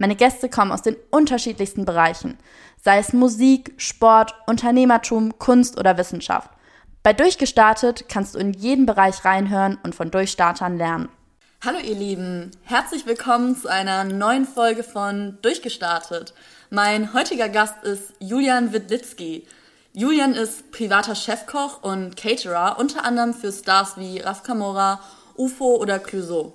Meine Gäste kommen aus den unterschiedlichsten Bereichen, sei es Musik, Sport, Unternehmertum, Kunst oder Wissenschaft. Bei Durchgestartet kannst du in jeden Bereich reinhören und von Durchstartern lernen. Hallo ihr Lieben, herzlich willkommen zu einer neuen Folge von Durchgestartet. Mein heutiger Gast ist Julian Widlitzki. Julian ist privater Chefkoch und Caterer, unter anderem für Stars wie Raf Kamora, UFO oder Clouseau.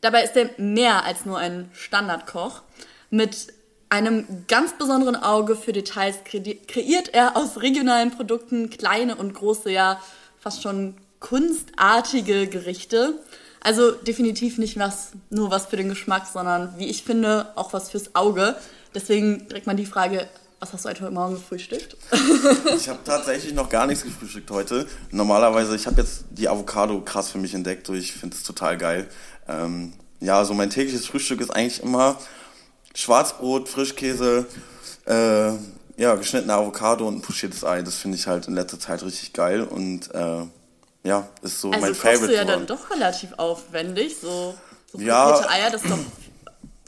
Dabei ist er mehr als nur ein Standardkoch. Mit einem ganz besonderen Auge für Details kreiert er aus regionalen Produkten kleine und große, ja fast schon kunstartige Gerichte. Also definitiv nicht was, nur was für den Geschmack, sondern wie ich finde, auch was fürs Auge. Deswegen direkt mal die Frage, was hast du heute Morgen gefrühstückt? ich habe tatsächlich noch gar nichts gefrühstückt heute. Normalerweise, ich habe jetzt die Avocado krass für mich entdeckt. Ich finde es total geil. Ähm, ja, so also mein tägliches Frühstück ist eigentlich immer Schwarzbrot, Frischkäse, äh, ja, geschnittene Avocado und ein pochiertes Ei. Das finde ich halt in letzter Zeit richtig geil und äh, ja, ist so also mein Favorite. Also du ja dann doch relativ aufwendig, so, so ja, Eier, das ist doch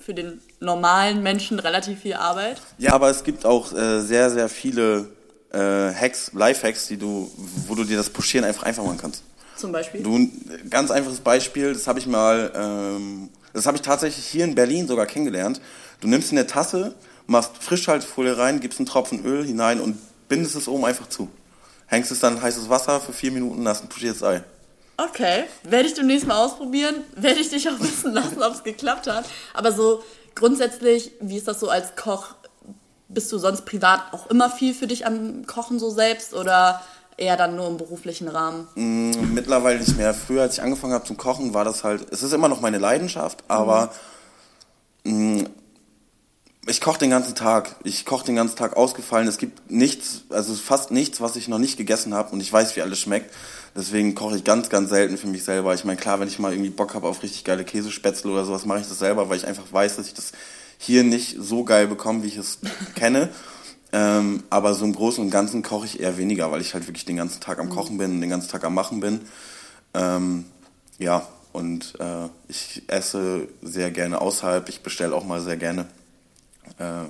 für den normalen Menschen relativ viel Arbeit. Ja, aber es gibt auch äh, sehr, sehr viele äh, Hacks, Life-Hacks, die du, wo du dir das Pochieren einfach einfach machen kannst. Zum Beispiel? Du, ganz einfaches Beispiel, das habe ich mal, ähm, das habe ich tatsächlich hier in Berlin sogar kennengelernt. Du nimmst eine Tasse, machst Frischhaltefolie rein, gibst einen Tropfen Öl hinein und bindest es oben einfach zu. Hängst es dann in heißes Wasser für vier Minuten, hast ein pochiertes Ei. Okay, werde ich demnächst mal ausprobieren. Werde ich dich auch wissen lassen, ob es geklappt hat. Aber so grundsätzlich, wie ist das so als Koch? Bist du sonst privat auch immer viel für dich am Kochen so selbst oder eher dann nur im beruflichen Rahmen? Mm, mittlerweile nicht mehr. Früher, als ich angefangen habe zum Kochen, war das halt, es ist immer noch meine Leidenschaft, aber mhm. ich koche den ganzen Tag. Ich koche den ganzen Tag ausgefallen. Es gibt nichts, also fast nichts, was ich noch nicht gegessen habe und ich weiß, wie alles schmeckt. Deswegen koche ich ganz, ganz selten für mich selber. Ich meine, klar, wenn ich mal irgendwie Bock habe auf richtig geile Käsespätzle oder sowas, mache ich das selber, weil ich einfach weiß, dass ich das hier nicht so geil bekomme, wie ich es kenne. Ähm, aber so im Großen und Ganzen koche ich eher weniger, weil ich halt wirklich den ganzen Tag am mhm. Kochen bin und den ganzen Tag am Machen bin. Ähm, ja, und äh, ich esse sehr gerne außerhalb. Ich bestelle auch mal sehr gerne. Äh,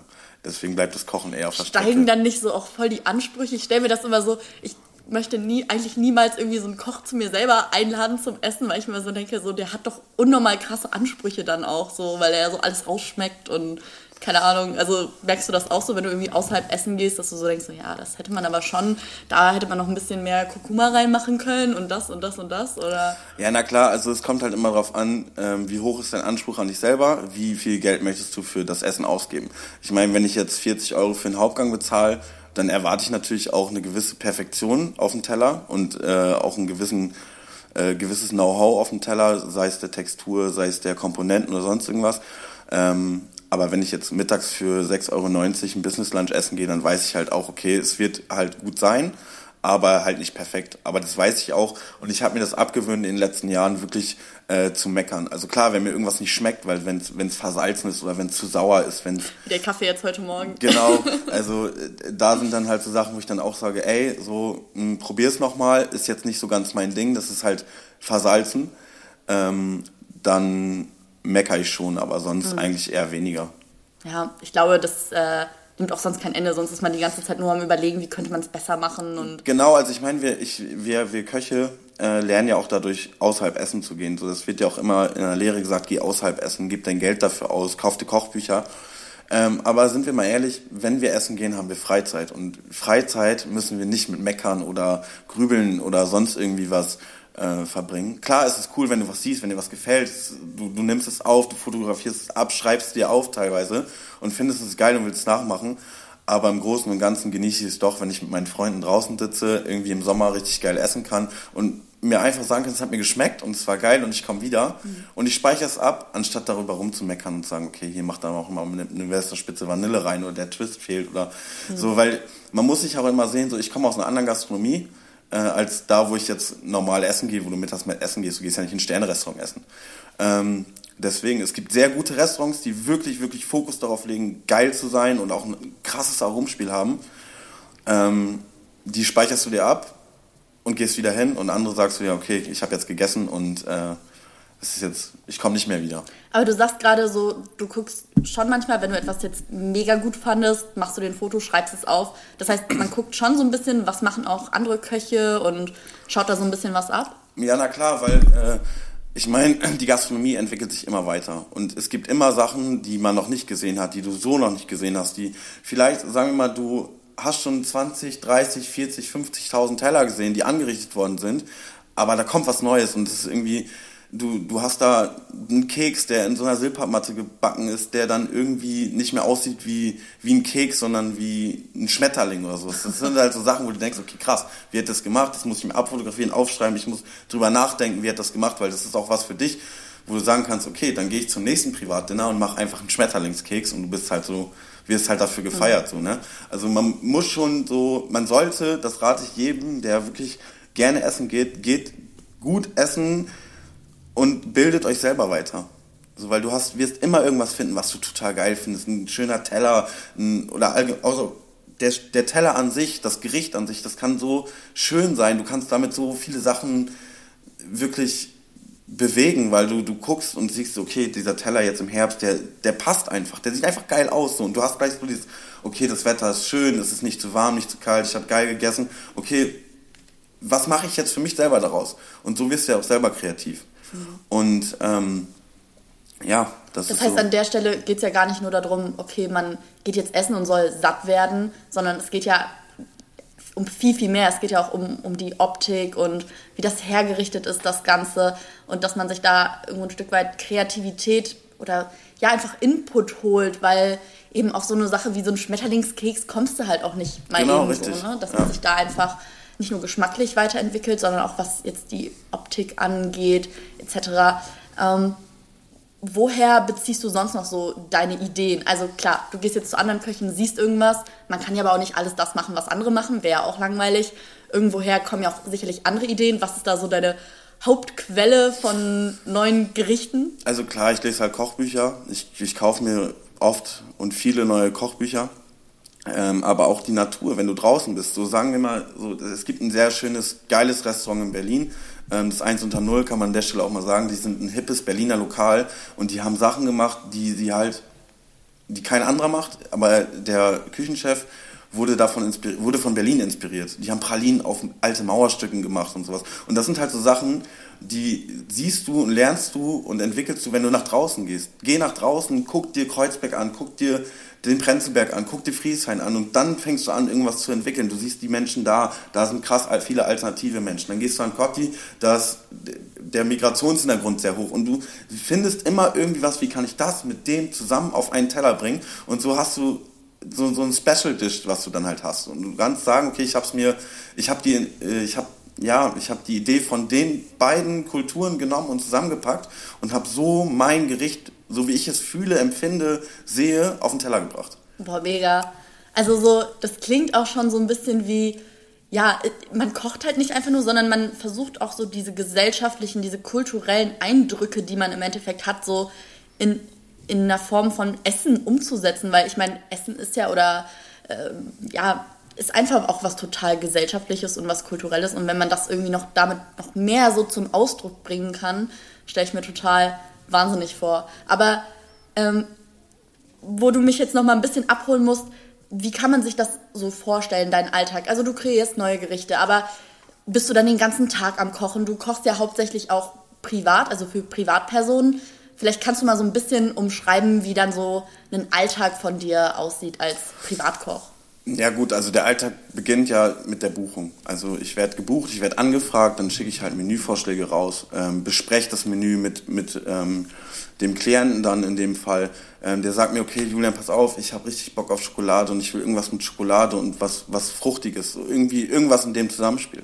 deswegen bleibt das Kochen eher auf der Steigen Strecke. dann nicht so auch voll die Ansprüche? Ich stelle mir das immer so, ich möchte nie, eigentlich niemals irgendwie so einen Koch zu mir selber einladen zum Essen, weil ich mir so denke, so, der hat doch unnormal krasse Ansprüche dann auch, so, weil er so alles rausschmeckt und keine Ahnung, also merkst du das auch so, wenn du irgendwie außerhalb essen gehst, dass du so denkst, so, ja, das hätte man aber schon, da hätte man noch ein bisschen mehr Kurkuma reinmachen können und das und das und das, oder? Ja, na klar, also es kommt halt immer darauf an, ähm, wie hoch ist dein Anspruch an dich selber, wie viel Geld möchtest du für das Essen ausgeben. Ich meine, wenn ich jetzt 40 Euro für einen Hauptgang bezahle, dann erwarte ich natürlich auch eine gewisse Perfektion auf dem Teller und äh, auch einen gewissen äh, gewisses Know-how auf dem Teller, sei es der Textur, sei es der Komponenten oder sonst irgendwas. Ähm, aber wenn ich jetzt mittags für 6,90 Euro ein Business Lunch essen gehe, dann weiß ich halt auch, okay, es wird halt gut sein, aber halt nicht perfekt. Aber das weiß ich auch und ich habe mir das abgewöhnt in den letzten Jahren wirklich äh, zu meckern. Also klar, wenn mir irgendwas nicht schmeckt, weil wenn es versalzen ist oder wenn es zu sauer ist, wenn der Kaffee jetzt heute Morgen. Genau, also äh, da sind dann halt so Sachen, wo ich dann auch sage, ey, so mh, probier's noch mal, ist jetzt nicht so ganz mein Ding, das ist halt versalzen. Ähm, dann meckere ich schon, aber sonst mhm. eigentlich eher weniger. Ja, ich glaube, das äh, nimmt auch sonst kein Ende, sonst ist man die ganze Zeit nur am überlegen, wie könnte man es besser machen. Und genau, also ich meine, wir, wir, wir Köche äh, lernen ja auch dadurch, außerhalb essen zu gehen. So, das wird ja auch immer in der Lehre gesagt, geh außerhalb essen, gib dein Geld dafür aus, kauf dir Kochbücher. Ähm, aber sind wir mal ehrlich, wenn wir essen gehen, haben wir Freizeit. Und Freizeit müssen wir nicht mit Meckern oder Grübeln oder sonst irgendwie was äh, verbringen. Klar ist es cool, wenn du was siehst, wenn dir was gefällt, du, du nimmst es auf, du fotografierst es ab, schreibst es dir auf teilweise und findest es geil und willst es nachmachen. Aber im Großen und Ganzen genieße ich es doch, wenn ich mit meinen Freunden draußen sitze, irgendwie im Sommer richtig geil essen kann und mir einfach sagen kann, es hat mir geschmeckt und es war geil und ich komme wieder. Mhm. Und ich speichere es ab, anstatt darüber rumzumeckern und zu sagen, okay, hier macht dann auch mal eine, Westerspitze Vanille rein oder der Twist fehlt oder mhm. so, weil man muss sich auch immer sehen, so ich komme aus einer anderen Gastronomie äh, als da, wo ich jetzt normal essen gehe, wo du mittags mit essen gehst. Du gehst ja nicht in ein Sternrestaurant essen. Ähm, deswegen, es gibt sehr gute Restaurants, die wirklich, wirklich Fokus darauf legen, geil zu sein und auch ein krasses Aromspiel haben. Ähm, die speicherst du dir ab und gehst wieder hin und andere sagst du ja, okay, ich habe jetzt gegessen und äh, es ist jetzt, ich komme nicht mehr wieder. Aber du sagst gerade so, du guckst schon manchmal, wenn du etwas jetzt mega gut fandest, machst du den Foto, schreibst es auf. Das heißt, man guckt schon so ein bisschen, was machen auch andere Köche und schaut da so ein bisschen was ab? Ja, na klar, weil äh, ich meine, die Gastronomie entwickelt sich immer weiter und es gibt immer Sachen, die man noch nicht gesehen hat, die du so noch nicht gesehen hast, die vielleicht, sagen wir mal, du hast schon 20, 30, 40, 50.000 Teller gesehen, die angerichtet worden sind, aber da kommt was Neues und es ist irgendwie, du, du hast da einen Keks, der in so einer Silbermatte gebacken ist, der dann irgendwie nicht mehr aussieht wie, wie ein Keks, sondern wie ein Schmetterling oder so. Das sind halt so Sachen, wo du denkst, okay, krass, wie hat das gemacht? Das muss ich mir abfotografieren, aufschreiben, ich muss drüber nachdenken, wie hat das gemacht, weil das ist auch was für dich, wo du sagen kannst, okay, dann gehe ich zum nächsten Privatdinner und mache einfach einen Schmetterlingskeks und du bist halt so, wirst halt dafür gefeiert. So, ne? Also man muss schon so, man sollte, das rate ich jedem, der wirklich gerne essen geht, geht gut essen und bildet euch selber weiter. Also, weil du hast, wirst immer irgendwas finden, was du total geil findest. Ein schöner Teller ein, oder also der, der Teller an sich, das Gericht an sich, das kann so schön sein. Du kannst damit so viele Sachen wirklich bewegen, weil du, du guckst und siehst, okay, dieser Teller jetzt im Herbst, der, der passt einfach, der sieht einfach geil aus. So. Und du hast gleich so dieses, okay, das Wetter ist schön, es ist nicht zu warm, nicht zu kalt, ich habe geil gegessen. Okay, was mache ich jetzt für mich selber daraus? Und so wirst du ja auch selber kreativ. Mhm. Und ähm, ja, das, das heißt, so. an der Stelle geht es ja gar nicht nur darum, okay, man geht jetzt essen und soll satt werden, sondern es geht ja um viel, viel mehr. Es geht ja auch um, um die Optik und wie das hergerichtet ist, das Ganze. Und dass man sich da irgendwo ein Stück weit Kreativität oder ja, einfach Input holt, weil eben auf so eine Sache wie so ein Schmetterlingskeks kommst du halt auch nicht mal genau, eben so, ne? Dass ja. man sich da einfach nicht nur geschmacklich weiterentwickelt, sondern auch was jetzt die Optik angeht, etc. Ähm, woher beziehst du sonst noch so deine Ideen? Also klar, du gehst jetzt zu anderen Köchen, siehst irgendwas, man kann ja aber auch nicht alles das machen, was andere machen, wäre ja auch langweilig. Irgendwoher kommen ja auch sicherlich andere Ideen. Was ist da so deine Hauptquelle von neuen Gerichten? Also klar, ich lese halt Kochbücher. Ich, ich kaufe mir oft und viele neue Kochbücher. Ähm, aber auch die Natur, wenn du draußen bist. So sagen wir mal, so, es gibt ein sehr schönes, geiles Restaurant in Berlin ähm, das 1 unter 0 kann man an der Stelle auch mal sagen, die sind ein hippes Berliner Lokal und die haben Sachen gemacht, die sie halt, die kein anderer macht, aber der Küchenchef wurde davon wurde von Berlin inspiriert. Die haben Pralinen auf alte Mauerstücken gemacht und sowas. Und das sind halt so Sachen, die siehst du und lernst du und entwickelst du, wenn du nach draußen gehst. Geh nach draußen, guck dir Kreuzberg an, guck dir den Prenzlberg an, guck dir Frieshain an und dann fängst du an, irgendwas zu entwickeln. Du siehst die Menschen da, da sind krass viele alternative Menschen. Dann gehst du an Kotti, da ist der Migrationshintergrund sehr hoch und du findest immer irgendwie was, wie kann ich das mit dem zusammen auf einen Teller bringen und so hast du so, so ein Special Dish, was du dann halt hast. Und du kannst sagen, okay, ich hab's mir, ich hab die, äh, ich hab ja, ich habe die Idee von den beiden Kulturen genommen und zusammengepackt und habe so mein Gericht so wie ich es fühle, empfinde, sehe, auf den Teller gebracht. Boah, mega. Also so, das klingt auch schon so ein bisschen wie, ja, man kocht halt nicht einfach nur, sondern man versucht auch so diese gesellschaftlichen, diese kulturellen Eindrücke, die man im Endeffekt hat, so in, in einer Form von Essen umzusetzen, weil ich meine, Essen ist ja oder äh, ja, ist einfach auch was total gesellschaftliches und was kulturelles und wenn man das irgendwie noch damit noch mehr so zum Ausdruck bringen kann, stelle ich mir total wahnsinnig vor. Aber ähm, wo du mich jetzt noch mal ein bisschen abholen musst, wie kann man sich das so vorstellen, deinen Alltag? Also du kreierst neue Gerichte, aber bist du dann den ganzen Tag am Kochen? Du kochst ja hauptsächlich auch privat, also für Privatpersonen. Vielleicht kannst du mal so ein bisschen umschreiben, wie dann so ein Alltag von dir aussieht als Privatkoch. Ja gut, also der Alltag beginnt ja mit der Buchung. Also ich werde gebucht, ich werde angefragt, dann schicke ich halt Menüvorschläge raus, ähm, bespreche das Menü mit, mit ähm, dem Klienten dann in dem Fall. Ähm, der sagt mir, okay Julian, pass auf, ich habe richtig Bock auf Schokolade und ich will irgendwas mit Schokolade und was, was Fruchtiges, so irgendwie irgendwas in dem Zusammenspiel.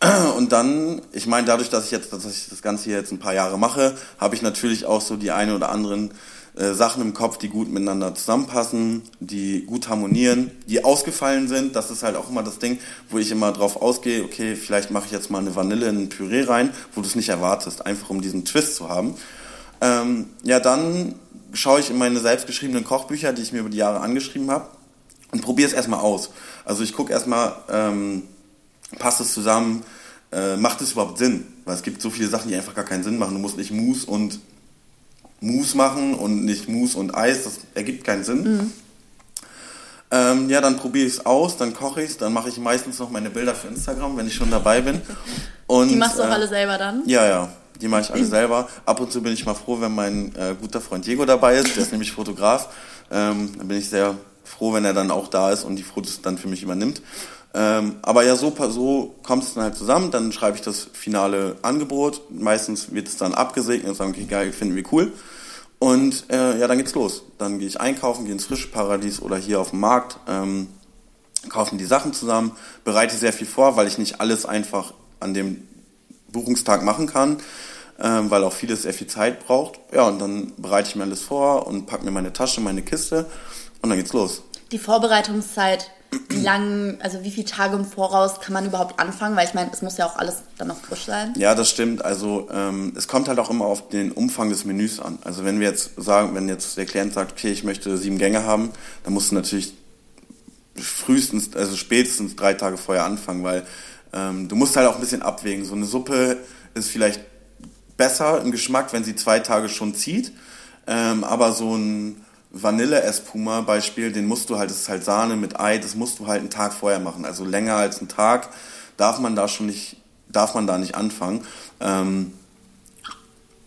Und dann, ich meine, dadurch, dass ich jetzt, dass ich das Ganze hier jetzt ein paar Jahre mache, habe ich natürlich auch so die eine oder anderen äh, Sachen im Kopf, die gut miteinander zusammenpassen, die gut harmonieren, die ausgefallen sind. Das ist halt auch immer das Ding, wo ich immer drauf ausgehe, okay, vielleicht mache ich jetzt mal eine Vanille in ein Püree rein, wo du es nicht erwartest, einfach um diesen Twist zu haben. Ähm, ja, dann schaue ich in meine selbstgeschriebenen Kochbücher, die ich mir über die Jahre angeschrieben habe, und probiere es erstmal aus. Also ich gucke erstmal, ähm, passt es zusammen, äh, macht es überhaupt Sinn? Weil es gibt so viele Sachen, die einfach gar keinen Sinn machen. Du musst nicht Mousse und Mousse machen und nicht Mousse und Eis, das ergibt keinen Sinn. Mhm. Ähm, ja, dann probiere ich es aus, dann koche ich es, dann mache ich meistens noch meine Bilder für Instagram, wenn ich schon dabei bin. Und, die machst du auch äh, alle selber dann? Ja, ja. Die mache ich alle selber. Ab und zu bin ich mal froh, wenn mein äh, guter Freund Diego dabei ist. Der ist nämlich Fotograf. Ähm, dann bin ich sehr froh, wenn er dann auch da ist und die Fotos dann für mich übernimmt. Ähm, aber ja, so, so kommt es dann halt zusammen. Dann schreibe ich das finale Angebot. Meistens wird es dann abgesegnet und sagen, okay, geil, finden wir cool. Und äh, ja, dann geht's los. Dann gehe ich einkaufen, gehe ins Frischparadies oder hier auf dem Markt, ähm, kaufen die Sachen zusammen, bereite sehr viel vor, weil ich nicht alles einfach an dem Buchungstag machen kann, ähm, weil auch vieles sehr viel Zeit braucht. Ja, und dann bereite ich mir alles vor und packe mir meine Tasche, meine Kiste und dann geht's los. Die Vorbereitungszeit wie lang, also wie viele Tage im Voraus kann man überhaupt anfangen? Weil ich meine, es muss ja auch alles dann noch frisch sein. Ja, das stimmt. Also ähm, es kommt halt auch immer auf den Umfang des Menüs an. Also wenn wir jetzt sagen, wenn jetzt der Klient sagt, okay, ich möchte sieben Gänge haben, dann musst du natürlich frühestens, also spätestens drei Tage vorher anfangen, weil ähm, du musst halt auch ein bisschen abwägen. So eine Suppe ist vielleicht besser im Geschmack, wenn sie zwei Tage schon zieht, ähm, aber so ein Vanille-Espuma Beispiel, den musst du halt, das ist halt Sahne mit Ei, das musst du halt einen Tag vorher machen. Also länger als einen Tag darf man da schon nicht, darf man da nicht anfangen. Ähm,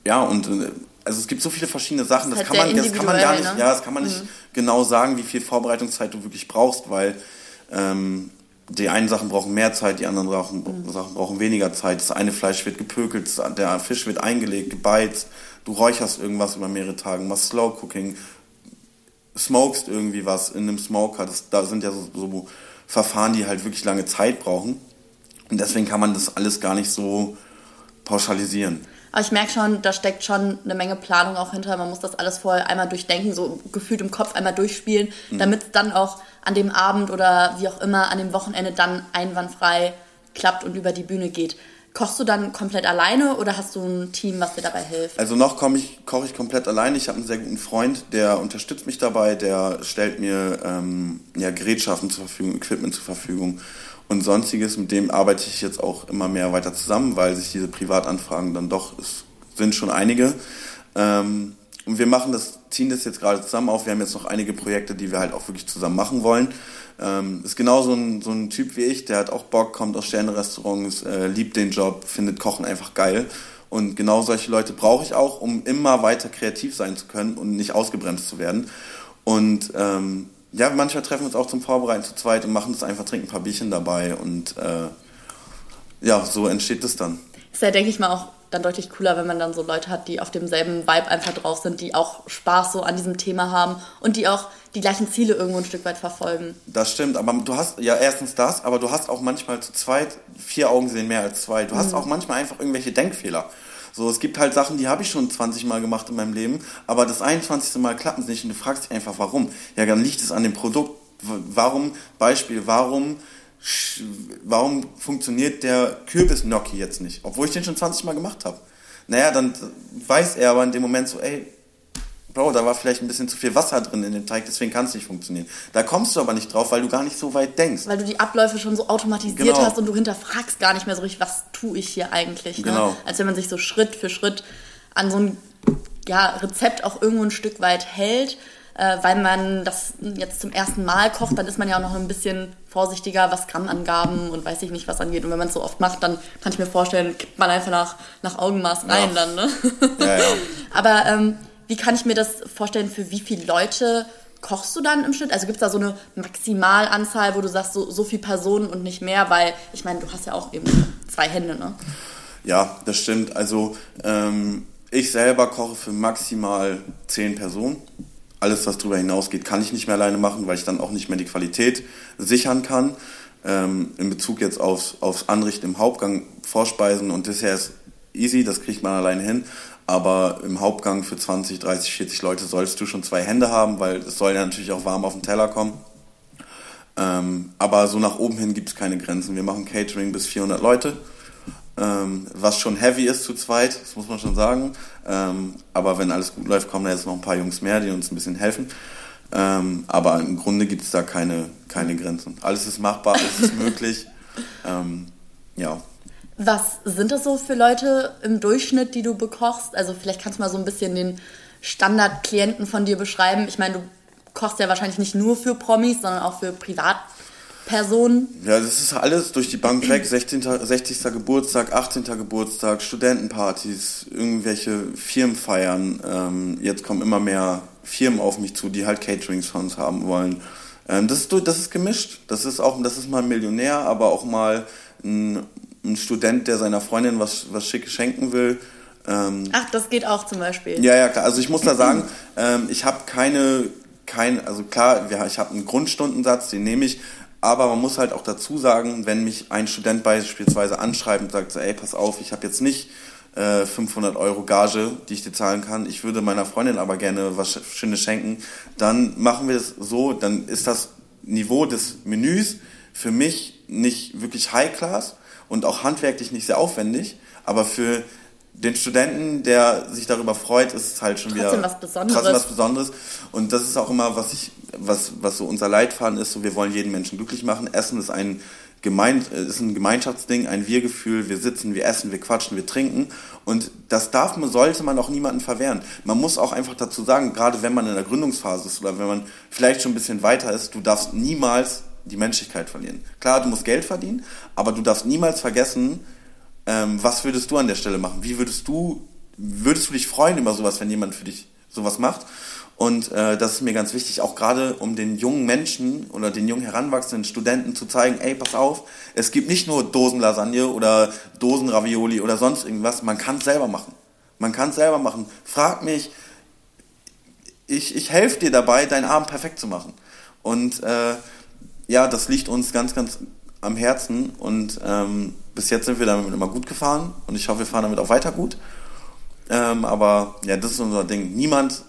ja, und äh, also es gibt so viele verschiedene Sachen, das, das kann man, das kann man gar nicht, ne? ja, das kann man nicht mhm. genau sagen, wie viel Vorbereitungszeit du wirklich brauchst, weil ähm, die einen Sachen brauchen mehr Zeit, die anderen Sachen, mhm. Sachen brauchen weniger Zeit. Das eine Fleisch wird gepökelt, der Fisch wird eingelegt, gebeizt, du räucherst irgendwas über mehrere Tage, machst Slow Cooking, smokest irgendwie was in einem Smoker. Das, da sind ja so, so Verfahren, die halt wirklich lange Zeit brauchen. Und deswegen kann man das alles gar nicht so pauschalisieren. Aber ich merke schon, da steckt schon eine Menge Planung auch hinter. Man muss das alles vorher einmal durchdenken, so gefühlt im Kopf einmal durchspielen, mhm. damit es dann auch an dem Abend oder wie auch immer an dem Wochenende dann einwandfrei klappt und über die Bühne geht. Kochst du dann komplett alleine oder hast du ein Team, was dir dabei hilft? Also noch koche ich, koch ich komplett alleine. Ich habe einen sehr guten Freund, der unterstützt mich dabei, der stellt mir ähm, ja, Gerätschaften zur Verfügung, Equipment zur Verfügung und sonstiges. Mit dem arbeite ich jetzt auch immer mehr weiter zusammen, weil sich diese Privatanfragen dann doch, es sind schon einige. Ähm, und wir machen das, ziehen das jetzt gerade zusammen auf. Wir haben jetzt noch einige Projekte, die wir halt auch wirklich zusammen machen wollen. Ähm, ist genau so ein, so ein Typ wie ich, der hat auch Bock, kommt aus Sterne-Restaurants, äh, liebt den Job, findet Kochen einfach geil. Und genau solche Leute brauche ich auch, um immer weiter kreativ sein zu können und nicht ausgebremst zu werden. Und ähm, ja, manchmal treffen wir uns auch zum Vorbereiten zu zweit und machen das einfach, trinken ein paar Bierchen dabei und äh, ja, so entsteht das dann. Ist ja, denke ich mal, auch dann deutlich cooler, wenn man dann so Leute hat, die auf demselben Vibe einfach drauf sind, die auch Spaß so an diesem Thema haben und die auch die gleichen Ziele irgendwo ein Stück weit verfolgen. Das stimmt, aber du hast ja erstens das, aber du hast auch manchmal zu zweit, vier Augen sehen mehr als zwei. Du hast mhm. auch manchmal einfach irgendwelche Denkfehler. So, es gibt halt Sachen, die habe ich schon 20 Mal gemacht in meinem Leben, aber das 21. Mal klappt es nicht und du fragst dich einfach, warum. Ja, dann liegt es an dem Produkt. Warum, Beispiel, warum warum funktioniert der Kürbis-Gnocchi jetzt nicht? Obwohl ich den schon 20 Mal gemacht habe. Naja, dann weiß er aber in dem Moment so, ey, Bro, da war vielleicht ein bisschen zu viel Wasser drin in dem Teig, deswegen kann es nicht funktionieren. Da kommst du aber nicht drauf, weil du gar nicht so weit denkst. Weil du die Abläufe schon so automatisiert genau. hast und du hinterfragst gar nicht mehr so richtig, was tue ich hier eigentlich. Ne? Genau. Als wenn man sich so Schritt für Schritt an so ein ja, Rezept auch irgendwo ein Stück weit hält äh, weil man das jetzt zum ersten Mal kocht, dann ist man ja auch noch ein bisschen vorsichtiger, was Grammangaben und weiß ich nicht was angeht. Und wenn man es so oft macht, dann kann ich mir vorstellen, kippt man einfach nach, nach Augenmaß rein ja. dann. Ne? Ja, ja. Aber ähm, wie kann ich mir das vorstellen, für wie viele Leute kochst du dann im Schnitt? Also gibt es da so eine Maximalanzahl, wo du sagst, so, so viele Personen und nicht mehr? Weil ich meine, du hast ja auch eben zwei Hände, ne? Ja, das stimmt. Also ähm, ich selber koche für maximal zehn Personen alles, was darüber hinausgeht, kann ich nicht mehr alleine machen, weil ich dann auch nicht mehr die Qualität sichern kann. ähm, in Bezug jetzt aufs, aufs Anrichten im Hauptgang, Vorspeisen und Dessert ist easy, das kriegt man alleine hin. Aber im Hauptgang für 20, 30, 40 Leute sollst du schon zwei Hände haben, weil es soll ja natürlich auch warm auf den Teller kommen. Ähm, aber so nach oben hin gibt es keine Grenzen. Wir machen Catering bis 400 Leute, ähm, was schon heavy ist zu zweit, das muss man schon sagen. Ähm, aber wenn alles gut läuft, kommen da jetzt noch ein paar Jungs mehr, die uns ein bisschen helfen. Ähm, aber im Grunde gibt es da keine, keine Grenzen. Alles ist machbar, alles ist möglich. Ähm, ja. Was sind das so für Leute im Durchschnitt, die du bekochst? Also vielleicht kannst du mal so ein bisschen den Standardklienten von dir beschreiben. Ich meine, du kochst ja wahrscheinlich nicht nur für Promis, sondern auch für Privatpersonen. Ja, das ist alles durch die Bank weg. 16, 60. Geburtstag, 18. Geburtstag, Studentenpartys, irgendwelche Firmenfeiern. Ähm, jetzt kommen immer mehr Firmen auf mich zu, die halt Caterings von uns haben wollen. Ähm, das, ist, das ist gemischt. Das ist auch, das ist mal ein Millionär, aber auch mal ein, ein Student, der seiner Freundin was, was Schickes schenken will. Ähm, Ach, das geht auch zum Beispiel. Ja, ja, klar. Also ich muss da sagen, ähm, ich habe keine, kein, also klar, ich habe einen Grundstundensatz, den nehme ich, aber man muss halt auch dazu sagen, wenn mich ein Student beispielsweise anschreibt und sagt, so, ey, pass auf, ich habe jetzt nicht 500 äh, Euro Gage, die ich dir zahlen kann. Ich würde meiner Freundin aber gerne was Schönes schenken. Dann machen wir es so, dann ist das Niveau des Menüs für mich nicht wirklich High Class und auch handwerklich nicht sehr aufwendig, aber für den Studenten, der sich darüber freut, ist es halt schon trotzdem wieder was Besonderes. trotzdem was Besonderes. Und das ist auch immer, was ich, was, was so unser Leitfaden ist. So, wir wollen jeden Menschen glücklich machen. Essen ist ein gemein, ist ein Gemeinschaftsding, ein Wir-Gefühl. Wir sitzen, wir essen, wir quatschen, wir trinken. Und das darf man, sollte man auch niemandem verwehren. Man muss auch einfach dazu sagen, gerade wenn man in der Gründungsphase ist oder wenn man vielleicht schon ein bisschen weiter ist, du darfst niemals die Menschlichkeit verlieren. Klar, du musst Geld verdienen, aber du darfst niemals vergessen, ähm, was würdest du an der Stelle machen? Wie würdest du, würdest du dich freuen über sowas, wenn jemand für dich sowas macht? Und äh, das ist mir ganz wichtig, auch gerade um den jungen Menschen oder den jungen heranwachsenden Studenten zu zeigen, ey, pass auf, es gibt nicht nur Dosenlasagne oder Dosenravioli oder sonst irgendwas, man kann es selber machen. Man kann es selber machen. Frag mich, ich, ich helfe dir dabei, deinen Abend perfekt zu machen. Und äh, ja, das liegt uns ganz, ganz am Herzen und ähm, bis jetzt sind wir damit immer gut gefahren und ich hoffe, wir fahren damit auch weiter gut. Ähm, aber ja, das ist unser Ding. Niemand,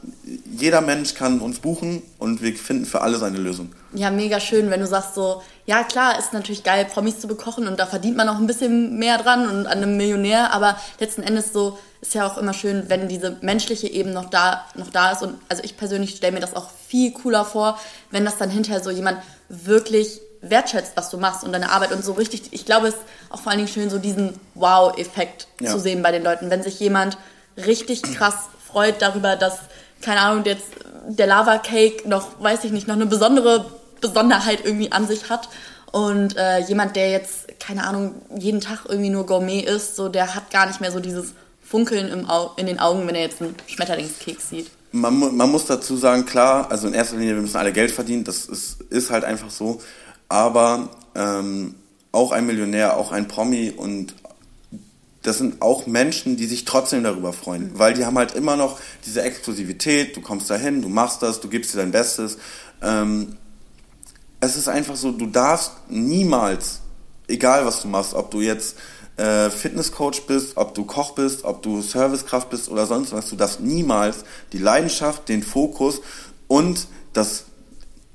jeder Mensch kann uns buchen und wir finden für alle seine Lösung. Ja, mega schön, wenn du sagst so, ja klar, ist natürlich geil, Promis zu bekochen und da verdient man auch ein bisschen mehr dran und an einem Millionär, aber letzten Endes so ist ja auch immer schön, wenn diese menschliche Ebene noch da, noch da ist und also ich persönlich stelle mir das auch viel cooler vor, wenn das dann hinterher so jemand wirklich wertschätzt, was du machst und deine Arbeit und so richtig, ich glaube, es ist auch vor allen Dingen schön, so diesen Wow-Effekt ja. zu sehen bei den Leuten, wenn sich jemand richtig krass freut darüber, dass, keine Ahnung, jetzt der Lava Cake noch, weiß ich nicht, noch eine besondere Besonderheit irgendwie an sich hat. Und äh, jemand, der jetzt, keine Ahnung, jeden Tag irgendwie nur Gourmet ist, so der hat gar nicht mehr so dieses Funkeln im Au in den Augen, wenn er jetzt einen Schmetterlingskeks sieht. Man, man muss dazu sagen, klar, also in erster Linie, wir müssen alle Geld verdienen, das ist, ist halt einfach so. Aber ähm, auch ein Millionär, auch ein Promi und das sind auch Menschen, die sich trotzdem darüber freuen, mhm. weil die haben halt immer noch diese Exklusivität, du kommst dahin, du machst das, du gibst dir dein Bestes. Ähm, es ist einfach so, du darfst niemals, egal was du machst, ob du jetzt äh, Fitnesscoach bist, ob du Koch bist, ob du Servicekraft bist oder sonst was, du darfst niemals die Leidenschaft, den Fokus und das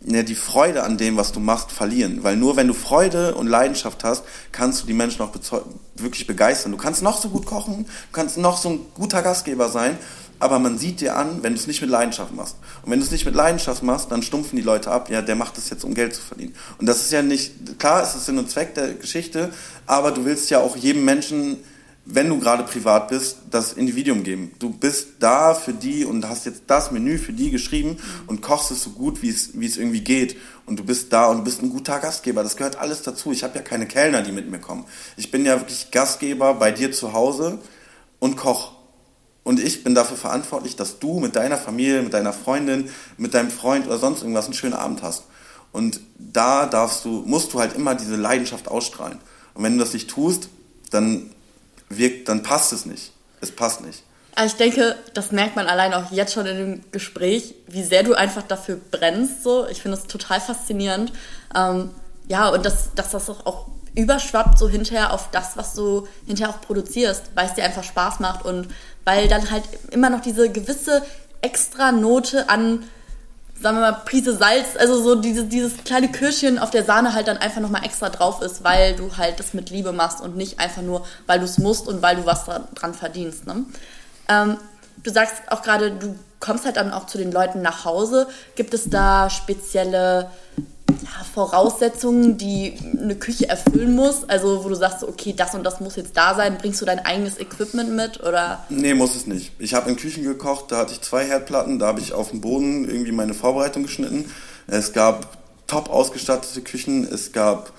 ja, die Freude an dem, was du machst, verlieren. Weil nur wenn du Freude und Leidenschaft hast, kannst du die Menschen auch wirklich begeistern. Du kannst noch so gut kochen, du kannst noch so ein guter Gastgeber sein, aber man sieht dir an, wenn du es nicht mit Leidenschaft machst. Und wenn du es nicht mit Leidenschaft machst, dann stumpfen die Leute ab, ja, der macht es jetzt, um Geld zu verdienen. Und das ist ja nicht, klar, es ist Sinn und Zweck der Geschichte, aber du willst ja auch jedem Menschen wenn du gerade privat bist, das Individuum geben. Du bist da für die und hast jetzt das Menü für die geschrieben und kochst es so gut, wie es, wie es irgendwie geht. Und du bist da und bist ein guter Gastgeber. Das gehört alles dazu. Ich habe ja keine Kellner, die mit mir kommen. Ich bin ja wirklich Gastgeber bei dir zu Hause und Koch. Und ich bin dafür verantwortlich, dass du mit deiner Familie, mit deiner Freundin, mit deinem Freund oder sonst irgendwas einen schönen Abend hast. Und da darfst du, musst du halt immer diese Leidenschaft ausstrahlen. Und wenn du das nicht tust, dann wirkt, dann passt es nicht. Es passt nicht. Also ich denke, das merkt man allein auch jetzt schon in dem Gespräch, wie sehr du einfach dafür brennst. So. Ich finde es total faszinierend. Ähm, ja, und dass, dass das auch, auch überschwappt so hinterher auf das, was du hinterher auch produzierst, weil es dir einfach Spaß macht und weil dann halt immer noch diese gewisse extra Note an, sagen wir mal, Prise Salz, also so diese, dieses kleine Kirschchen auf der Sahne halt dann einfach nochmal extra drauf ist, weil du halt das mit Liebe machst und nicht einfach nur, weil du es musst und weil du was dran, dran verdienst. Ne? Ähm, du sagst auch gerade, du kommst halt dann auch zu den Leuten nach Hause. Gibt es da spezielle ja, Voraussetzungen, die eine Küche erfüllen muss? Also wo du sagst, okay, das und das muss jetzt da sein. Bringst du dein eigenes Equipment mit oder? Nee, muss es nicht. Ich habe in Küchen gekocht, da hatte ich zwei Herdplatten, da habe ich auf dem Boden irgendwie meine Vorbereitung geschnitten. Es gab top ausgestattete Küchen, es gab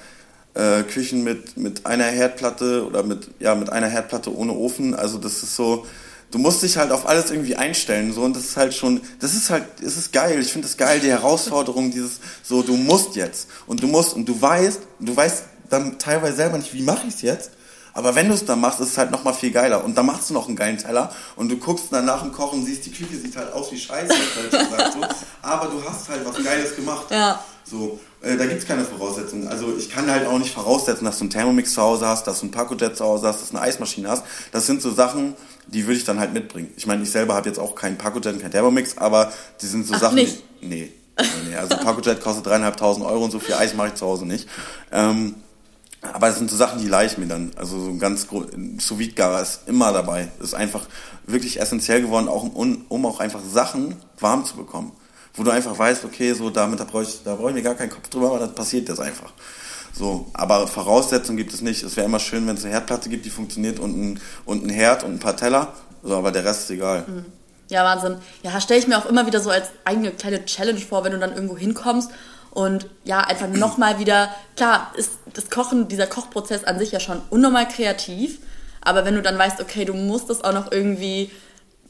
äh, Küchen mit, mit einer Herdplatte oder mit, ja, mit einer Herdplatte ohne Ofen. Also das ist so, du musst dich halt auf alles irgendwie einstellen so und das ist halt schon das ist halt es ist geil. Ich finde es geil die Herausforderung dieses so du musst jetzt. Und du musst und du weißt du weißt dann teilweise selber nicht wie mache ich es jetzt? Aber wenn du es dann machst ist es halt noch mal viel geiler. Und dann machst du noch einen geilen Teller und du guckst dann nach dem Kochen siehst die Küche sieht halt aus wie Scheiße gesagt, so. aber du hast halt was Geiles gemacht. Ja. So äh, da gibt es keine Voraussetzungen. Also ich kann halt auch nicht voraussetzen, dass du einen Thermomix zu Hause hast, dass du einen Pacojet zu Hause hast, dass du eine Eismaschine hast. Das sind so Sachen, die würde ich dann halt mitbringen. Ich meine, ich selber habe jetzt auch keinen Pacojet, keinen Thermomix, aber die sind so Ach, Sachen. Nicht? Die, nee, nee, nee. Also Pacojet kostet dreieinhalbtausend Euro und so viel Eis mache ich zu Hause nicht. Ähm, aber es sind so Sachen, die leih ich mir dann. Also so ein ganz sous vide ist immer dabei. Das ist einfach wirklich essentiell geworden, auch um, um auch einfach Sachen warm zu bekommen. Wo du einfach weißt, okay, so damit da brauche ich, da brauche ich mir gar keinen Kopf drüber, aber dann passiert das einfach. So, aber Voraussetzungen gibt es nicht. Es wäre immer schön, wenn es eine Herdplatte gibt, die funktioniert und ein, und ein Herd und ein paar Teller. So, aber der Rest ist egal. Mhm. Ja, Wahnsinn. Ja, stelle ich mir auch immer wieder so als eigene kleine Challenge vor, wenn du dann irgendwo hinkommst und ja, einfach nochmal wieder, klar, ist das Kochen, dieser Kochprozess an sich ja schon unnormal kreativ, aber wenn du dann weißt, okay, du musst das auch noch irgendwie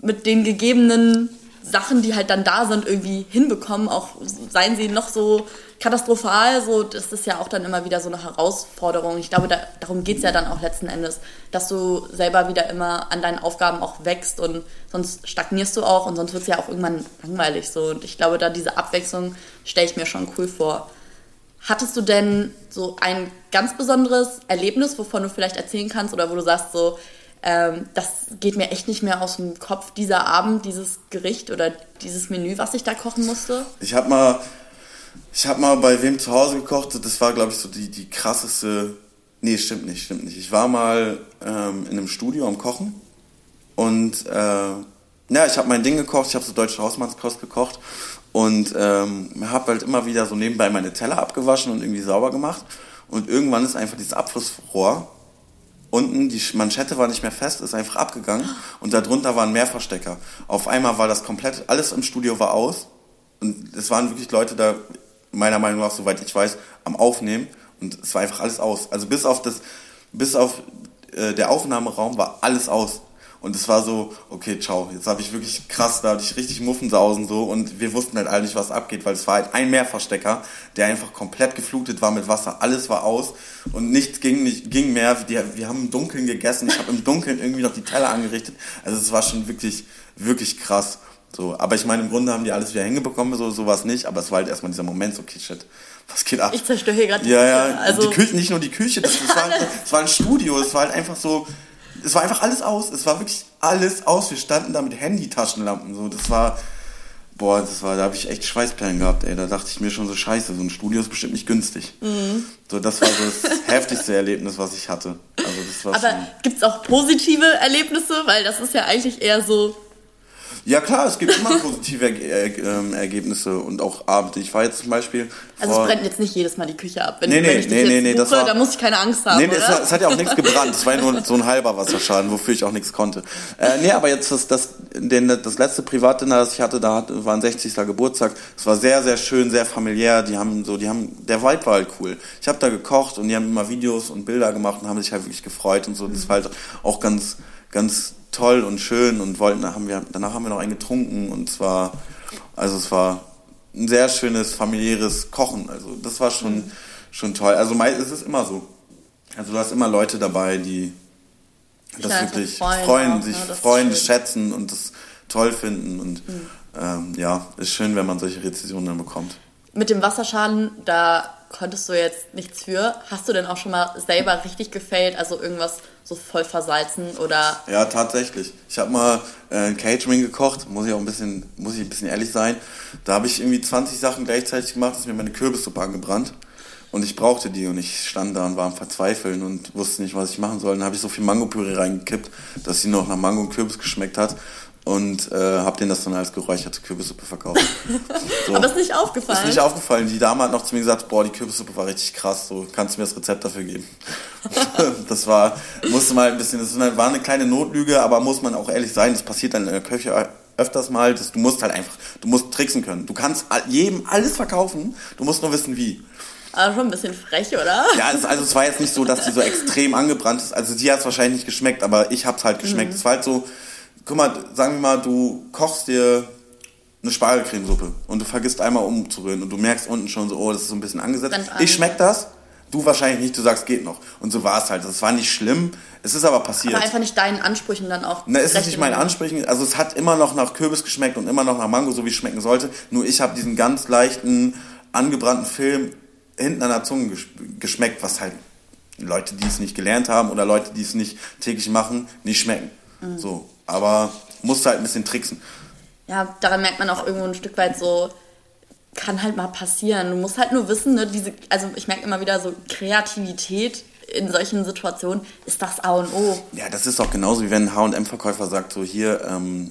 mit den gegebenen Sachen, die halt dann da sind, irgendwie hinbekommen, auch seien sie noch so katastrophal, so, das ist ja auch dann immer wieder so eine Herausforderung. Ich glaube, da, darum geht es ja dann auch letzten Endes, dass du selber wieder immer an deinen Aufgaben auch wächst und sonst stagnierst du auch und sonst wird es ja auch irgendwann langweilig so. Und ich glaube, da diese Abwechslung stelle ich mir schon cool vor. Hattest du denn so ein ganz besonderes Erlebnis, wovon du vielleicht erzählen kannst oder wo du sagst so, ähm, das geht mir echt nicht mehr aus dem Kopf, dieser Abend, dieses Gericht oder dieses Menü, was ich da kochen musste? Ich habe mal habe mal bei wem zu Hause gekocht, das war, glaube ich, so die, die krasseste. Nee, stimmt nicht, stimmt nicht. Ich war mal ähm, in einem Studio am Kochen und äh, ja, ich habe mein Ding gekocht, ich habe so deutsche Hausmannskost gekocht und ähm, habe halt immer wieder so nebenbei meine Teller abgewaschen und irgendwie sauber gemacht. Und irgendwann ist einfach dieses Abflussrohr unten, die Manschette war nicht mehr fest, ist einfach abgegangen und darunter war ein Mehrverstecker. Auf einmal war das komplett, alles im Studio war aus und es waren wirklich Leute da, meiner Meinung nach, soweit ich weiß, am Aufnehmen und es war einfach alles aus. Also bis auf das, bis auf äh, der Aufnahmeraum war alles aus. Und es war so, okay, ciao, jetzt habe ich wirklich krass, da hatte ich richtig Muffensausen so und wir wussten halt alle nicht, was abgeht, weil es war halt ein Mehrverstecker, der einfach komplett geflutet war mit Wasser, alles war aus und nichts ging, nicht, ging mehr. Wir, wir haben im Dunkeln gegessen, ich habe im Dunkeln irgendwie noch die Teller angerichtet. Also es war schon wirklich, wirklich krass. So, aber ich meine, im Grunde haben die alles wieder hingebekommen, so sowas nicht, aber es war halt erstmal dieser Moment, so, okay, shit, was geht ab? Ich zerstöre hier gerade die Ja, ja, also die Küche, nicht nur die Küche, das, das, war, das war ein Studio, es war halt einfach so, es war einfach alles aus, es war wirklich alles aus, wir standen da mit Handy-Taschenlampen, so, das war, boah, das war, da habe ich echt Schweißperlen gehabt, ey, da dachte ich mir schon so, scheiße, so ein Studio ist bestimmt nicht günstig. Mhm. So, das war so das heftigste Erlebnis, was ich hatte. Also, das war aber gibt es auch positive Erlebnisse, weil das ist ja eigentlich eher so, ja klar, es gibt immer positive er äh, Ergebnisse und auch Abende. Ich war jetzt zum Beispiel. Also es brennt jetzt nicht jedes Mal die Küche ab. Wenn, nee, nee, wenn ich nee, nee, nee, buche, war, da muss ich keine Angst haben. Nee, nee es, hat, es, hat ja auch nichts gebrannt. Es war ja nur so ein halber Wasserschaden, wofür ich auch nichts konnte. Äh, nee, aber jetzt das, das, den, das letzte Privatdinner, das ich hatte, da war ein 60. Geburtstag. Es war sehr, sehr schön, sehr familiär. Die haben so, die haben, der Vibe war halt cool. Ich habe da gekocht und die haben immer Videos und Bilder gemacht und haben sich halt wirklich gefreut und so. Das war halt auch ganz, ganz toll und schön und wollten, haben wir, danach haben wir noch einen getrunken und zwar, also es war ein sehr schönes familiäres Kochen. Also das war schon, mhm. schon toll. Also es ist immer so. Also du hast immer Leute dabei, die das wirklich freuen, freuen auch, sich ne? freuen, schätzen und das toll finden und mhm. ähm, ja, ist schön, wenn man solche Rezensionen dann bekommt. mit dem Wasserschaden, da konntest du jetzt nichts für. Hast du denn auch schon mal selber richtig gefailt, also irgendwas so voll versalzen oder? Ja, tatsächlich. Ich habe mal äh, Catering gekocht, muss ich auch ein bisschen, muss ich ein bisschen ehrlich sein. Da habe ich irgendwie 20 Sachen gleichzeitig gemacht, ist mir meine Kürbissuppe angebrannt. Und ich brauchte die und ich stand da und war am Verzweifeln und wusste nicht, was ich machen soll. Dann habe ich so viel Mango-Püree reingekippt, dass sie noch nach Mango und Kürbis geschmeckt hat und äh, habe denen das dann als geräucherte Kürbissuppe verkauft. So. Aber ist nicht aufgefallen? Ist nicht aufgefallen. Die Dame hat noch zu mir gesagt, boah, die Kürbissuppe war richtig krass, so kannst du mir das Rezept dafür geben. das war, musste mal ein bisschen, das war eine kleine Notlüge, aber muss man auch ehrlich sein, das passiert dann in der Küche öfters mal, dass du musst halt einfach, du musst tricksen können. Du kannst jedem alles verkaufen, du musst nur wissen wie. Aber schon ein bisschen frech, oder? Ja, es, also es war jetzt nicht so, dass die so extrem angebrannt ist. Also die hat es wahrscheinlich nicht geschmeckt, aber ich hab's halt geschmeckt. Mhm. Es war halt so, guck mal, sagen wir mal, du kochst dir eine Spargelcremesuppe und du vergisst einmal umzurühren und du merkst unten schon so, oh, das ist so ein bisschen angesetzt. Ich schmeck das, du wahrscheinlich nicht, du sagst, geht noch. Und so war es halt. Das war nicht schlimm, es ist aber passiert. Aber einfach nicht deinen Ansprüchen dann auch. Ne, es ist nicht meinen Ansprüchen. Also es hat immer noch nach Kürbis geschmeckt und immer noch nach Mango, so wie es schmecken sollte. Nur ich habe diesen ganz leichten, angebrannten Film hinten an der Zunge geschmeckt, was halt Leute, die es nicht gelernt haben oder Leute, die es nicht täglich machen, nicht schmecken. Mhm. So, aber musst halt ein bisschen tricksen. Ja, daran merkt man auch irgendwo ein Stück weit so, kann halt mal passieren. Du musst halt nur wissen, ne, diese, also ich merke immer wieder so Kreativität in solchen Situationen ist das A und O. Ja, das ist auch genauso wie wenn ein H&M-Verkäufer sagt so hier, ähm,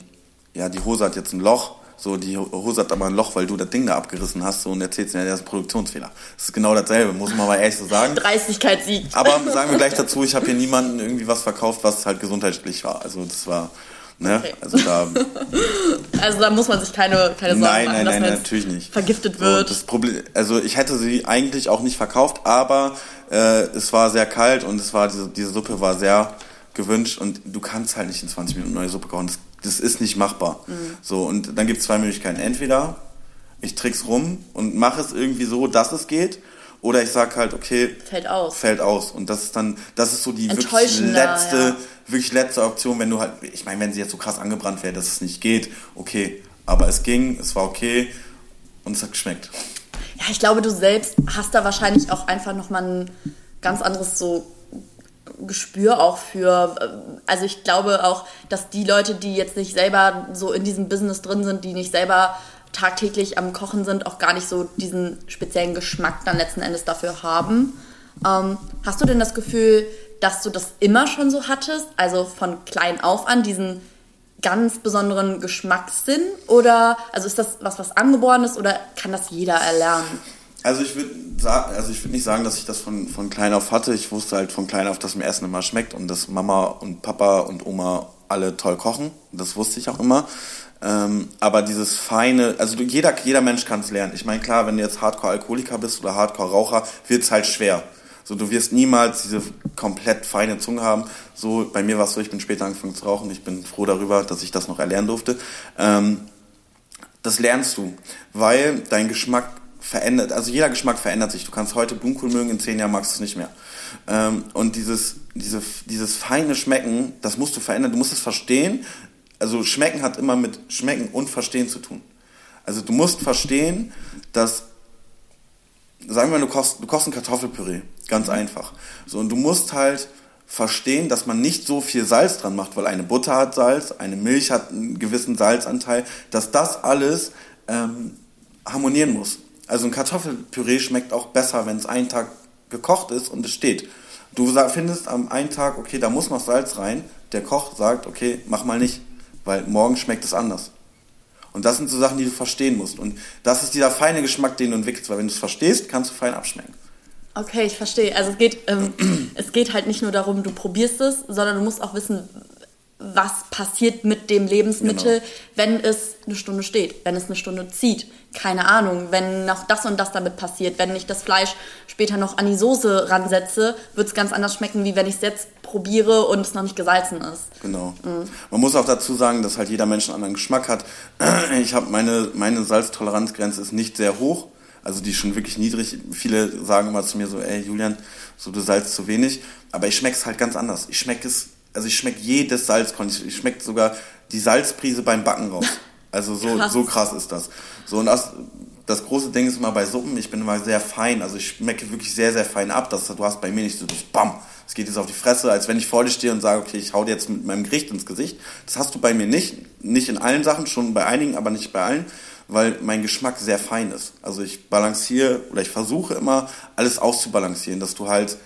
ja die Hose hat jetzt ein Loch, so die Hose hat aber ein Loch, weil du das Ding da abgerissen hast so, und erzählst mir, das ist ein Produktionsfehler. Das ist genau dasselbe, muss man mal ehrlich so sagen. Dreistigkeit siegt. Aber sagen wir gleich dazu, ich habe hier niemanden irgendwie was verkauft, was halt gesundheitlich war. Also das war Ne? Okay. Also, da, also da muss man sich keine, keine Sorgen nein, machen, nein, dass nein, natürlich nicht. vergiftet wird. So, das Problem, also ich hätte sie eigentlich auch nicht verkauft, aber äh, es war sehr kalt und es war diese, diese Suppe war sehr gewünscht und du kannst halt nicht in 20 Minuten neue Suppe kochen. Das, das ist nicht machbar. Mhm. So, und dann gibt es zwei Möglichkeiten. Entweder ich trick's rum und mache es irgendwie so, dass es geht, oder ich sag halt, okay, fällt aus. Fällt aus. Und das ist dann, das ist so die wirklich letzte, ja. wirklich letzte Option, wenn du halt, ich meine, wenn sie jetzt so krass angebrannt wäre, dass es nicht geht, okay. Aber es ging, es war okay und es hat geschmeckt. Ja, ich glaube, du selbst hast da wahrscheinlich auch einfach nochmal ein ganz anderes so Gespür auch für, also ich glaube auch, dass die Leute, die jetzt nicht selber so in diesem Business drin sind, die nicht selber tagtäglich am Kochen sind, auch gar nicht so diesen speziellen Geschmack dann letzten Endes dafür haben. Ähm, hast du denn das Gefühl, dass du das immer schon so hattest, also von klein auf an, diesen ganz besonderen Geschmackssinn? Oder also ist das was, was angeboren ist oder kann das jeder erlernen? Also ich würde also ich würde nicht sagen, dass ich das von, von klein auf hatte. Ich wusste halt von klein auf, dass mir Essen immer schmeckt und dass Mama und Papa und Oma alle toll kochen. Das wusste ich auch immer. Ähm, aber dieses feine, also du, jeder, jeder Mensch kann es lernen. Ich meine, klar, wenn du jetzt Hardcore-Alkoholiker bist oder Hardcore-Raucher, wird es halt schwer. So, du wirst niemals diese komplett feine Zunge haben. So, bei mir war es so, ich bin später angefangen zu rauchen. Ich bin froh darüber, dass ich das noch erlernen durfte. Ähm, das lernst du, weil dein Geschmack verändert, also jeder Geschmack verändert sich. Du kannst heute Blumenkohl mögen, in zehn Jahren magst du es nicht mehr. Ähm, und dieses, diese, dieses feine Schmecken, das musst du verändern. Du musst es verstehen, also schmecken hat immer mit schmecken und verstehen zu tun. Also du musst verstehen, dass sagen wir, du kochst, du kochst ein Kartoffelpüree, ganz mhm. einfach. So und du musst halt verstehen, dass man nicht so viel Salz dran macht, weil eine Butter hat Salz, eine Milch hat einen gewissen Salzanteil, dass das alles ähm, harmonieren muss. Also ein Kartoffelpüree schmeckt auch besser, wenn es einen Tag gekocht ist und es steht. Du findest am einen Tag, okay, da muss noch Salz rein. Der Koch sagt, okay, mach mal nicht weil morgen schmeckt es anders. Und das sind so Sachen, die du verstehen musst. Und das ist dieser feine Geschmack, den du entwickelst, weil wenn du es verstehst, kannst du fein abschmecken. Okay, ich verstehe. Also es geht, ähm, es geht halt nicht nur darum, du probierst es, sondern du musst auch wissen, was passiert mit dem Lebensmittel, genau. wenn es eine Stunde steht, wenn es eine Stunde zieht. Keine Ahnung, wenn noch das und das damit passiert, wenn ich das Fleisch später noch an die Soße ransetze, wird es ganz anders schmecken, wie wenn ich es jetzt probiere und es noch nicht gesalzen ist. Genau. Mhm. Man muss auch dazu sagen, dass halt jeder Mensch einen anderen Geschmack hat. Ich habe meine, meine Salztoleranzgrenze ist nicht sehr hoch. Also die ist schon wirklich niedrig. Viele sagen immer zu mir so, ey Julian, so du salzt zu wenig. Aber ich schmecke es halt ganz anders. Ich schmecke es also ich schmecke jedes Salzkorn. Ich, ich schmecke sogar die Salzprise beim Backen raus. Also so krass. so krass ist das. So und das, das große Ding ist immer bei Suppen, ich bin immer sehr fein, also ich schmecke wirklich sehr, sehr fein ab. Das, du hast bei mir nicht so das BAM, es geht jetzt auf die Fresse, als wenn ich vor dir stehe und sage, okay, ich hau dir jetzt mit meinem Gericht ins Gesicht. Das hast du bei mir nicht, nicht in allen Sachen, schon bei einigen, aber nicht bei allen, weil mein Geschmack sehr fein ist. Also ich balanciere oder ich versuche immer alles auszubalancieren, dass du halt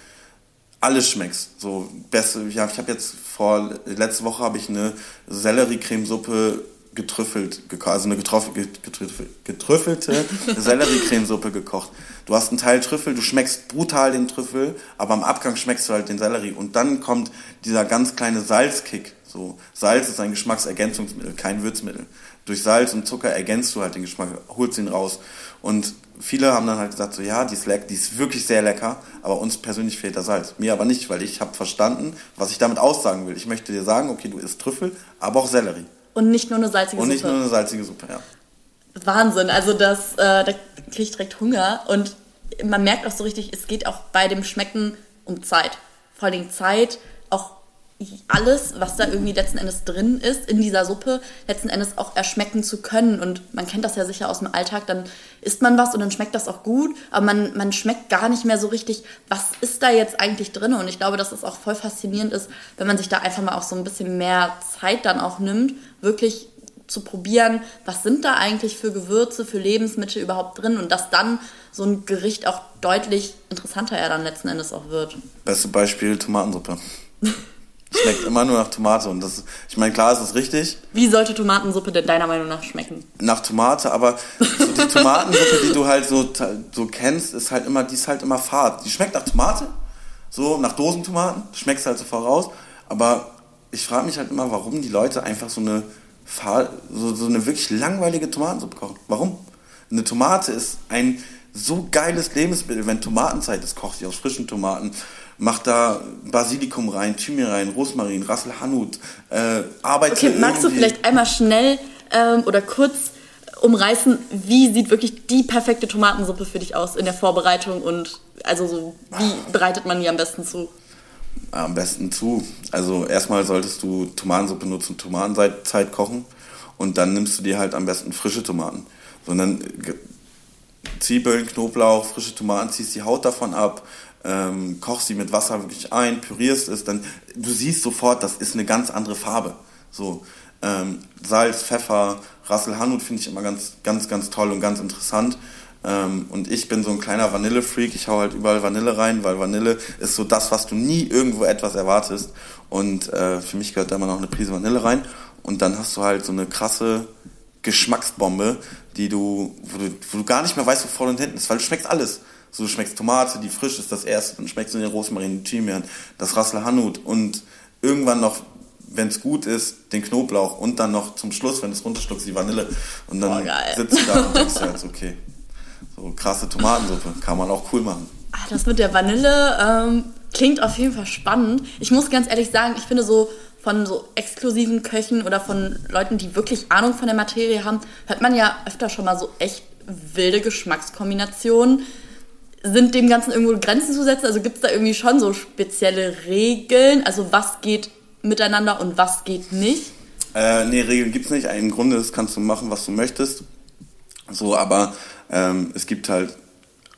alles schmeckst. So beste, ja, ich habe jetzt vor letzte Woche habe ich eine Sellerie-Cremesuppe getrüffelt, also eine getrüffelte Sellerie-Cremesuppe gekocht. Du hast einen Teil Trüffel, du schmeckst brutal den Trüffel, aber am Abgang schmeckst du halt den Sellerie. Und dann kommt dieser ganz kleine Salzkick. So, Salz ist ein Geschmacksergänzungsmittel, kein Würzmittel. Durch Salz und Zucker ergänzt du halt den Geschmack, holst ihn raus. Und viele haben dann halt gesagt, so ja, die ist, leck, die ist wirklich sehr lecker, aber uns persönlich fehlt das Salz. Mir aber nicht, weil ich habe verstanden, was ich damit aussagen will. Ich möchte dir sagen, okay, du isst Trüffel, aber auch Sellerie. Und nicht nur eine salzige Suppe. Und nicht nur eine salzige Suppe, ja. Wahnsinn, also das, äh, da kriege ich direkt Hunger und man merkt auch so richtig, es geht auch bei dem Schmecken um Zeit. Vor allem Zeit, alles, was da irgendwie letzten Endes drin ist in dieser Suppe, letzten Endes auch erschmecken zu können. Und man kennt das ja sicher aus dem Alltag, dann isst man was und dann schmeckt das auch gut, aber man, man schmeckt gar nicht mehr so richtig, was ist da jetzt eigentlich drin. Und ich glaube, dass es auch voll faszinierend ist, wenn man sich da einfach mal auch so ein bisschen mehr Zeit dann auch nimmt, wirklich zu probieren, was sind da eigentlich für Gewürze, für Lebensmittel überhaupt drin und dass dann so ein Gericht auch deutlich interessanter ja dann letzten Endes auch wird. Beste Beispiel Tomatensuppe. Schmeckt immer nur nach Tomate. Und das, ich meine, klar ist es richtig. Wie sollte Tomatensuppe denn deiner Meinung nach schmecken? Nach Tomate, aber so die Tomatensuppe, die du halt so, so kennst, ist halt immer, die ist halt immer fad. Die schmeckt nach Tomate, so nach Dosentomaten, schmeckst halt so voraus. Aber ich frage mich halt immer, warum die Leute einfach so eine, so, so eine wirklich langweilige Tomatensuppe kochen. Warum? Eine Tomate ist ein so geiles Lebensmittel, wenn Tomatenzeit ist, kocht sie aus frischen Tomaten mach da Basilikum rein, Thymian rein, Rosmarin, Rassel Hanut, äh, arbeite Okay, magst du vielleicht einmal schnell ähm, oder kurz umreißen, wie sieht wirklich die perfekte Tomatensuppe für dich aus in der Vorbereitung und also so, wie bereitet man die am besten zu? Am besten zu. Also erstmal solltest du Tomatensuppe nur zur Tomatenzeit kochen und dann nimmst du dir halt am besten frische Tomaten. Sondern Zwiebeln, Knoblauch, frische Tomaten, ziehst die Haut davon ab, ähm, kochst sie mit Wasser wirklich ein, pürierst es, dann du siehst sofort, das ist eine ganz andere Farbe. So ähm, Salz, Pfeffer, Rassel Hanut finde ich immer ganz, ganz, ganz toll und ganz interessant. Ähm, und ich bin so ein kleiner Vanille-Freak. Ich hau halt überall Vanille rein, weil Vanille ist so das, was du nie irgendwo etwas erwartest. Und äh, für mich gehört da immer noch eine Prise Vanille rein. Und dann hast du halt so eine krasse Geschmacksbombe, die du, wo du, wo du gar nicht mehr weißt, wo vorne und hinten ist, weil du schmeckst alles. So, du schmeckst Tomate, die frisch ist, das erste, dann schmeckst du den Rosmarin, den Thymian, das Rassel Hanut und irgendwann noch, wenn es gut ist, den Knoblauch und dann noch zum Schluss, wenn es runterschluckst, die Vanille. Und dann oh, sitzt du da und denkst dir halt, okay, so krasse Tomatensuppe, kann man auch cool machen. Ach, das mit der Vanille ähm, klingt auf jeden Fall spannend. Ich muss ganz ehrlich sagen, ich finde so von so exklusiven Köchen oder von Leuten, die wirklich Ahnung von der Materie haben, hört man ja öfter schon mal so echt wilde Geschmackskombinationen sind dem Ganzen irgendwo Grenzen zu setzen? Also gibt es da irgendwie schon so spezielle Regeln? Also was geht miteinander und was geht nicht? Äh, nee, Regeln gibt es nicht. Im Grunde das kannst du machen, was du möchtest. So, aber ähm, es gibt halt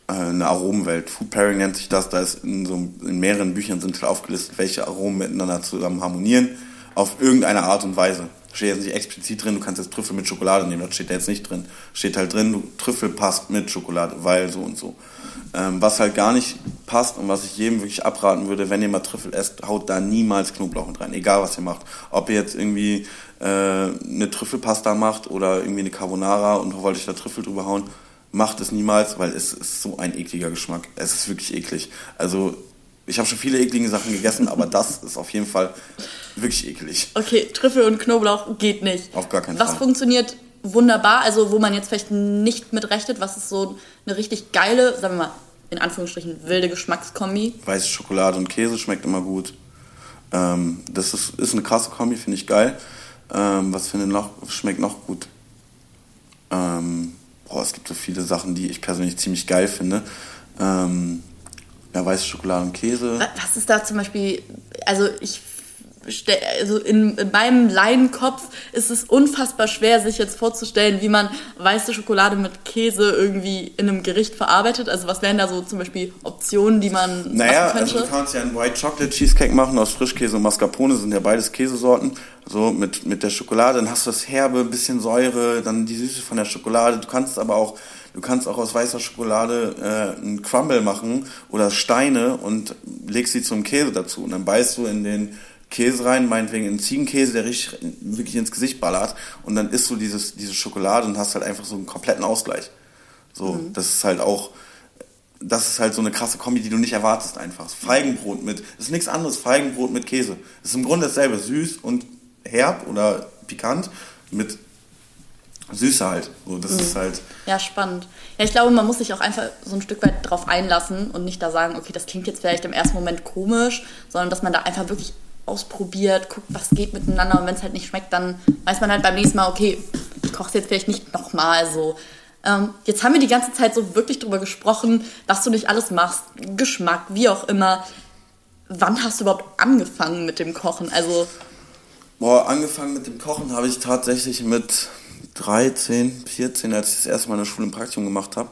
äh, eine Aromenwelt. Food Pairing nennt sich das. Da ist in, so, in mehreren Büchern sind halt aufgelistet, welche Aromen miteinander zusammen harmonieren. Auf irgendeine Art und Weise. Steht jetzt nicht explizit drin, du kannst jetzt Trüffel mit Schokolade nehmen, das steht da jetzt nicht drin. Steht halt drin, du, Trüffel passt mit Schokolade, weil so und so. Ähm, was halt gar nicht passt und was ich jedem wirklich abraten würde, wenn ihr mal Trüffel esst, haut da niemals Knoblauch mit rein, egal was ihr macht. Ob ihr jetzt irgendwie äh, eine Trüffelpasta macht oder irgendwie eine Carbonara und wollt euch da Trüffel drüber hauen, macht es niemals, weil es ist so ein ekliger Geschmack. Es ist wirklich eklig. Also ich habe schon viele eklige Sachen gegessen, aber das ist auf jeden Fall wirklich eklig. Okay, Trüffel und Knoblauch geht nicht. Auf gar keinen was Fall. Was funktioniert wunderbar, also wo man jetzt vielleicht nicht mit rechnet, was ist so eine richtig geile, sagen wir mal, in Anführungsstrichen wilde Geschmackskombi. Weiße Schokolade und Käse schmeckt immer gut. Ähm, das ist, ist eine krasse Kombi, finde ich geil. Ähm, was finde noch, schmeckt noch gut? Ähm, boah, es gibt so viele Sachen, die ich persönlich ziemlich geil finde. Ähm, ja, weiße Schokolade und Käse. Was ist da zum Beispiel, also ich also in, in meinem Laienkopf ist es unfassbar schwer, sich jetzt vorzustellen, wie man weiße Schokolade mit Käse irgendwie in einem Gericht verarbeitet. Also was wären da so zum Beispiel Optionen, die man Naja, also du kannst ja einen White Chocolate Cheesecake machen aus Frischkäse und Mascarpone, sind ja beides Käsesorten. So mit, mit der Schokolade, dann hast du das Herbe, ein bisschen Säure, dann die Süße von der Schokolade. Du kannst aber auch Du kannst auch aus weißer Schokolade äh, einen Crumble machen oder Steine und legst sie zum Käse dazu. Und dann beißt du in den Käse rein, meinetwegen in Ziegenkäse, der richtig wirklich ins Gesicht ballert. Und dann isst du dieses, diese Schokolade und hast halt einfach so einen kompletten Ausgleich. So, mhm. das ist halt auch, das ist halt so eine krasse Kombi, die du nicht erwartest einfach. Feigenbrot mit, das ist nichts anderes, Feigenbrot mit Käse. Das ist im Grunde dasselbe, süß und herb oder pikant mit Süße halt. So, das mhm. ist halt. Ja, spannend. Ja, ich glaube, man muss sich auch einfach so ein Stück weit drauf einlassen und nicht da sagen, okay, das klingt jetzt vielleicht im ersten Moment komisch, sondern dass man da einfach wirklich ausprobiert, guckt, was geht miteinander und wenn es halt nicht schmeckt, dann weiß man halt beim nächsten Mal, okay, ich koche es jetzt vielleicht nicht nochmal so. Ähm, jetzt haben wir die ganze Zeit so wirklich drüber gesprochen, was du nicht alles machst, Geschmack, wie auch immer. Wann hast du überhaupt angefangen mit dem Kochen? Also. Boah, angefangen mit dem Kochen habe ich tatsächlich mit 13, 14, als ich das erste Mal in der Schule ein Praktikum gemacht habe.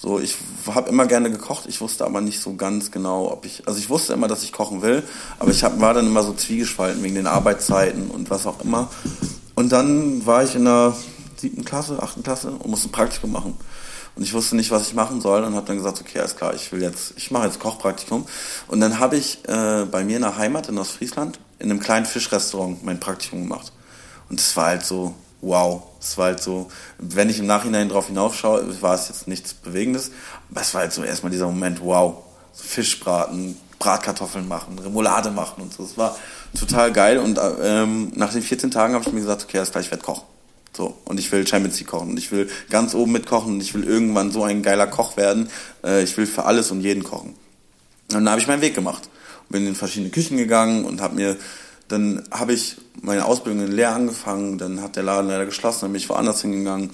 So, ich habe immer gerne gekocht, ich wusste aber nicht so ganz genau, ob ich, also ich wusste immer, dass ich kochen will, aber ich hab, war dann immer so zwiegespalten wegen den Arbeitszeiten und was auch immer. Und dann war ich in der siebten Klasse, achten Klasse und musste ein Praktikum machen. Und ich wusste nicht, was ich machen soll und habe dann gesagt, okay, alles klar, ich will jetzt, ich mache jetzt Kochpraktikum. Und dann habe ich äh, bei mir in der Heimat in Ostfriesland in einem kleinen Fischrestaurant mein Praktikum gemacht. Und es war halt so, wow. Es war halt so, wenn ich im Nachhinein drauf hinaufschaue, war es jetzt nichts Bewegendes, aber es war halt so erstmal dieser Moment, wow. Fischbraten, Bratkartoffeln machen, Remoulade machen und so. Es war total geil und ähm, nach den 14 Tagen habe ich mir gesagt, okay, alles klar, ich werde kochen. So, und ich will Champions League kochen und ich will ganz oben mitkochen und ich will irgendwann so ein geiler Koch werden. Äh, ich will für alles und jeden kochen. Und dann habe ich meinen Weg gemacht. Bin in verschiedene Küchen gegangen und habe mir dann habe ich meine Ausbildung in Lehr angefangen, dann hat der Laden leider geschlossen, dann bin ich woanders hingegangen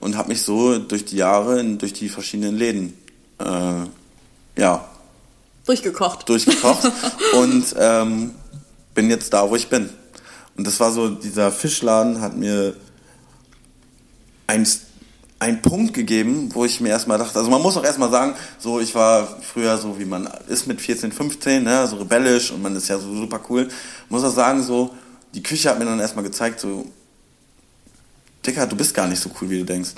und habe mich so durch die Jahre, durch die verschiedenen Läden, äh, ja. Durchgekocht. Durchgekocht und ähm, bin jetzt da, wo ich bin. Und das war so, dieser Fischladen hat mir ein einen Punkt gegeben, wo ich mir erstmal dachte, also man muss auch erstmal sagen, so ich war früher so, wie man ist mit 14, 15, ne, so rebellisch und man ist ja so super cool. Muss auch sagen, so, die Küche hat mir dann erstmal gezeigt, so, Dicker, du bist gar nicht so cool, wie du denkst.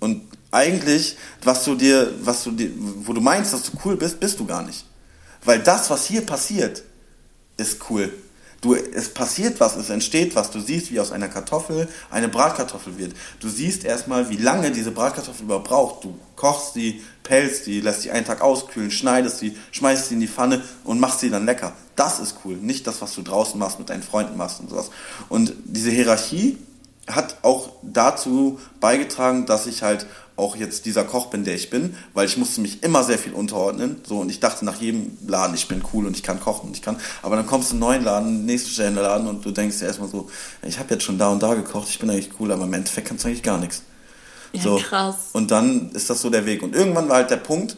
Und eigentlich, was du dir, was du dir, wo du meinst, dass du cool bist, bist du gar nicht. Weil das, was hier passiert, ist cool. Du, es passiert was, es entsteht was. Du siehst, wie aus einer Kartoffel eine Bratkartoffel wird. Du siehst erstmal, wie lange diese Bratkartoffel überhaupt braucht. Du kochst sie, pelzt sie, lässt sie einen Tag auskühlen, schneidest sie, schmeißt sie in die Pfanne und machst sie dann lecker. Das ist cool. Nicht das, was du draußen machst, mit deinen Freunden machst und sowas. Und diese Hierarchie hat auch dazu beigetragen, dass ich halt auch jetzt dieser Koch bin, der ich bin, weil ich musste mich immer sehr viel unterordnen. So und ich dachte nach jedem Laden, ich bin cool und ich kann kochen und ich kann. Aber dann kommst du in einen neuen Laden, nächsten Stelle in den Laden und du denkst dir erstmal so, ich habe jetzt schon da und da gekocht, ich bin eigentlich cool, aber im Endeffekt kannst du eigentlich gar nichts. Ja, so. krass. Und dann ist das so der Weg. Und irgendwann war halt der Punkt,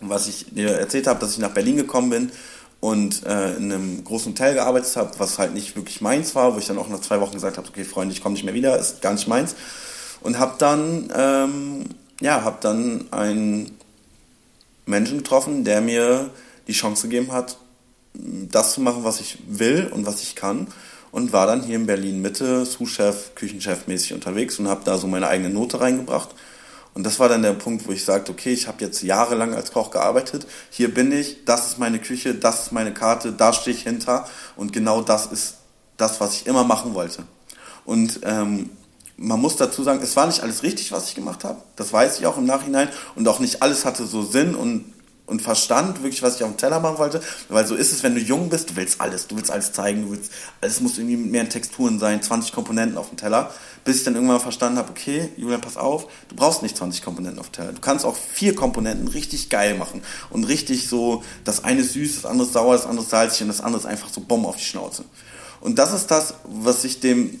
was ich dir erzählt habe, dass ich nach Berlin gekommen bin und äh, in einem großen Hotel gearbeitet habe, was halt nicht wirklich meins war, wo ich dann auch nach zwei Wochen gesagt habe, okay, Freunde, ich komme nicht mehr wieder, ist gar nicht meins und habe dann ähm, ja habe dann einen Menschen getroffen, der mir die Chance gegeben hat, das zu machen, was ich will und was ich kann und war dann hier in Berlin Mitte Sous-Chef, Küchenchef mäßig unterwegs und habe da so meine eigene Note reingebracht. Und das war dann der Punkt, wo ich sagte, okay, ich habe jetzt jahrelang als Koch gearbeitet, hier bin ich, das ist meine Küche, das ist meine Karte, da stehe ich hinter und genau das ist das, was ich immer machen wollte. Und ähm, man muss dazu sagen, es war nicht alles richtig, was ich gemacht habe. Das weiß ich auch im Nachhinein. Und auch nicht alles hatte so Sinn und, und Verstand, wirklich, was ich auf dem Teller machen wollte. Weil so ist es, wenn du jung bist, du willst alles. Du willst alles zeigen, du willst, alles muss irgendwie mit mehreren Texturen sein, 20 Komponenten auf dem Teller. Bis ich dann irgendwann verstanden habe, okay, Julian, pass auf, du brauchst nicht 20 Komponenten auf dem Teller. Du kannst auch vier Komponenten richtig geil machen. Und richtig so, das eine süß, das andere sauer, das andere salzig und das andere ist einfach so Bombe auf die Schnauze. Und das ist das, was ich dem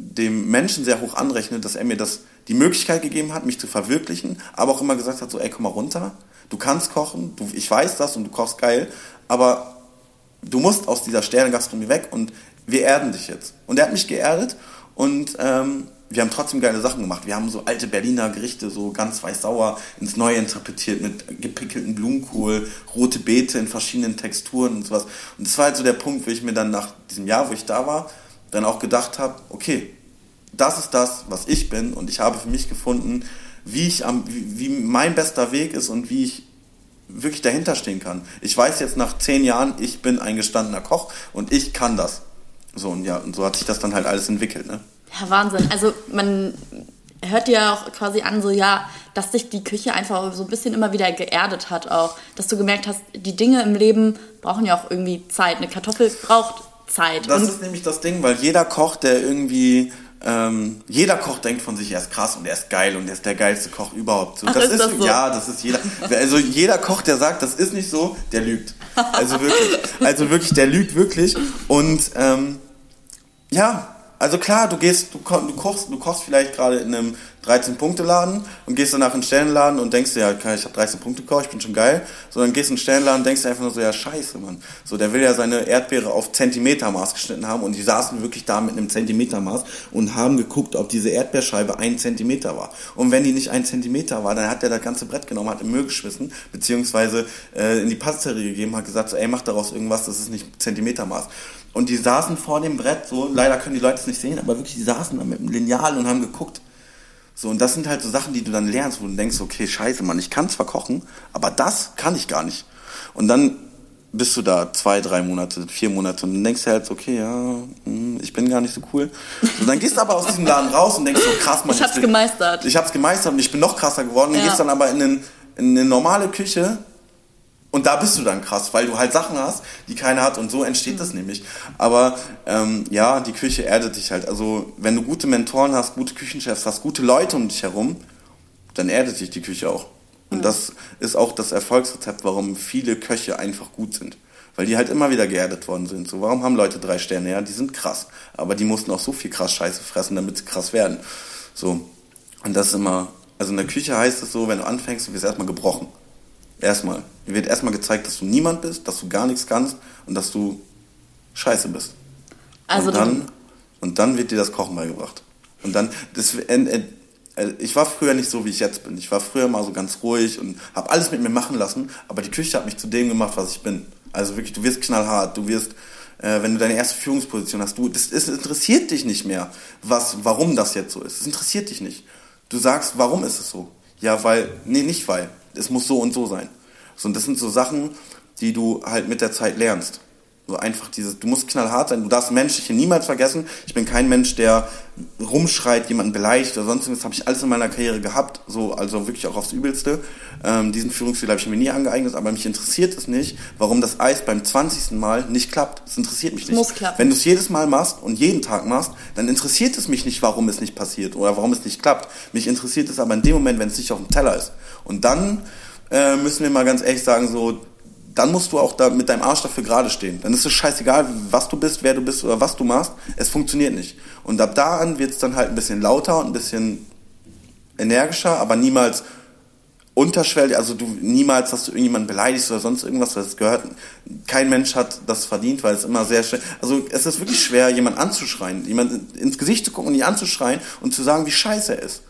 dem Menschen sehr hoch anrechne, dass er mir das die Möglichkeit gegeben hat, mich zu verwirklichen, aber auch immer gesagt hat, so, ey, komm mal runter, du kannst kochen, du, ich weiß das und du kochst geil, aber du musst aus dieser Sternegastronomie weg und wir erden dich jetzt. Und er hat mich geerdet und ähm, wir haben trotzdem geile Sachen gemacht. Wir haben so alte Berliner Gerichte, so ganz weiß-sauer, ins Neue interpretiert mit gepickelten Blumenkohl, rote Beete in verschiedenen Texturen und sowas. Und das war halt so der Punkt, wo ich mir dann nach diesem Jahr, wo ich da war, dann auch gedacht habe, okay, das ist das, was ich bin und ich habe für mich gefunden, wie ich am, wie, wie mein bester Weg ist und wie ich wirklich dahinter stehen kann. Ich weiß jetzt nach zehn Jahren, ich bin ein gestandener Koch und ich kann das. So und ja, und so hat sich das dann halt alles entwickelt, ne? Ja, Wahnsinn. Also man hört dir auch quasi an, so ja, dass sich die Küche einfach so ein bisschen immer wieder geerdet hat auch. Dass du gemerkt hast, die Dinge im Leben brauchen ja auch irgendwie Zeit. Eine Kartoffel braucht Zeit. Das und ist nämlich das Ding, weil jeder Koch, der irgendwie ähm, jeder Koch denkt von sich, er ist krass und er ist geil und er ist der geilste Koch überhaupt. So, Ach, das ist, das so? ja, das ist jeder. Also jeder Koch, der sagt, das ist nicht so, der lügt. Also wirklich, also wirklich, der lügt wirklich. Und ähm, ja, also klar, du gehst, du, du kochst, du kochst vielleicht gerade in einem 13-Punkte-Laden und gehst danach in einen Stellenladen und denkst dir, ja, ich habe 13 Punkte gekauft, ich bin schon geil. So, dann gehst du in einen Stellenladen und denkst dir einfach nur so, ja, scheiße, Mann. So, der will ja seine Erdbeere auf Zentimetermaß geschnitten haben und die saßen wirklich da mit einem Zentimetermaß und haben geguckt, ob diese Erdbeerscheibe ein Zentimeter war. Und wenn die nicht ein Zentimeter war, dann hat der das ganze Brett genommen, hat im Müll geschmissen, beziehungsweise äh, in die Pasterie gegeben, hat gesagt, so, ey, mach daraus irgendwas, das ist nicht Zentimetermaß. Und die saßen vor dem Brett, so, leider können die Leute es nicht sehen, aber wirklich, die saßen da mit dem Lineal und haben geguckt. So, und das sind halt so Sachen, die du dann lernst, wo du denkst, okay, scheiße, Mann, ich kann zwar kochen, aber das kann ich gar nicht. Und dann bist du da zwei, drei Monate, vier Monate und dann denkst du halt, okay, ja, hm, ich bin gar nicht so cool. Und dann gehst du aber aus diesem Laden raus und denkst so, krass, Mann. Ich hab's ich bin, gemeistert. Ich hab's gemeistert und ich bin noch krasser geworden. Ja. Und gehst dann aber in, einen, in eine normale Küche und da bist du dann krass, weil du halt Sachen hast, die keiner hat und so entsteht mhm. das nämlich. Aber ähm, ja, die Küche erdet dich halt. Also wenn du gute Mentoren hast, gute Küchenchefs hast, gute Leute um dich herum, dann erdet dich die Küche auch. Und mhm. das ist auch das Erfolgsrezept, warum viele Köche einfach gut sind. Weil die halt immer wieder geerdet worden sind. So, warum haben Leute drei Sterne? Ja, die sind krass. Aber die mussten auch so viel krass Scheiße fressen, damit sie krass werden. So. Und das ist immer, also in der Küche heißt es so, wenn du anfängst, du wirst erstmal gebrochen. Erstmal. Dir wird erstmal gezeigt, dass du niemand bist, dass du gar nichts kannst und dass du scheiße bist. Also und dann, und dann wird dir das Kochen beigebracht. Und dann, das, äh, äh, ich war früher nicht so, wie ich jetzt bin. Ich war früher mal so ganz ruhig und habe alles mit mir machen lassen, aber die Küche hat mich zu dem gemacht, was ich bin. Also wirklich, du wirst knallhart, du wirst, äh, wenn du deine erste Führungsposition hast, du, das, das interessiert dich nicht mehr, was, warum das jetzt so ist. Es interessiert dich nicht. Du sagst, warum ist es so? Ja, weil, nee, nicht weil es muss so und so sein. So, und das sind so Sachen, die du halt mit der Zeit lernst. So einfach dieses, du musst knallhart sein, du darfst Menschliche niemals vergessen. Ich bin kein Mensch, der rumschreit, jemanden beleidigt oder sonst irgendwas. habe ich alles in meiner Karriere gehabt, so, also wirklich auch aufs Übelste. Ähm, diesen Führungsstil habe ich mir nie angeeignet, aber mich interessiert es nicht, warum das Eis beim 20. Mal nicht klappt. Das interessiert mich nicht. Muss klappen. Wenn du es jedes Mal machst und jeden Tag machst, dann interessiert es mich nicht, warum es nicht passiert oder warum es nicht klappt. Mich interessiert es aber in dem Moment, wenn es nicht auf dem Teller ist. Und dann äh, müssen wir mal ganz ehrlich sagen, so, dann musst du auch da mit deinem Arsch dafür gerade stehen. Dann ist es scheißegal, was du bist, wer du bist oder was du machst. Es funktioniert nicht. Und ab da an wird es dann halt ein bisschen lauter und ein bisschen energischer, aber niemals unterschwellig, also du niemals, dass du irgendjemanden beleidigst oder sonst irgendwas, weil es gehört, kein Mensch hat das verdient, weil es immer sehr schwer, also es ist wirklich schwer, jemanden anzuschreien, jemanden ins Gesicht zu gucken und ihn anzuschreien und zu sagen, wie scheiße er ist.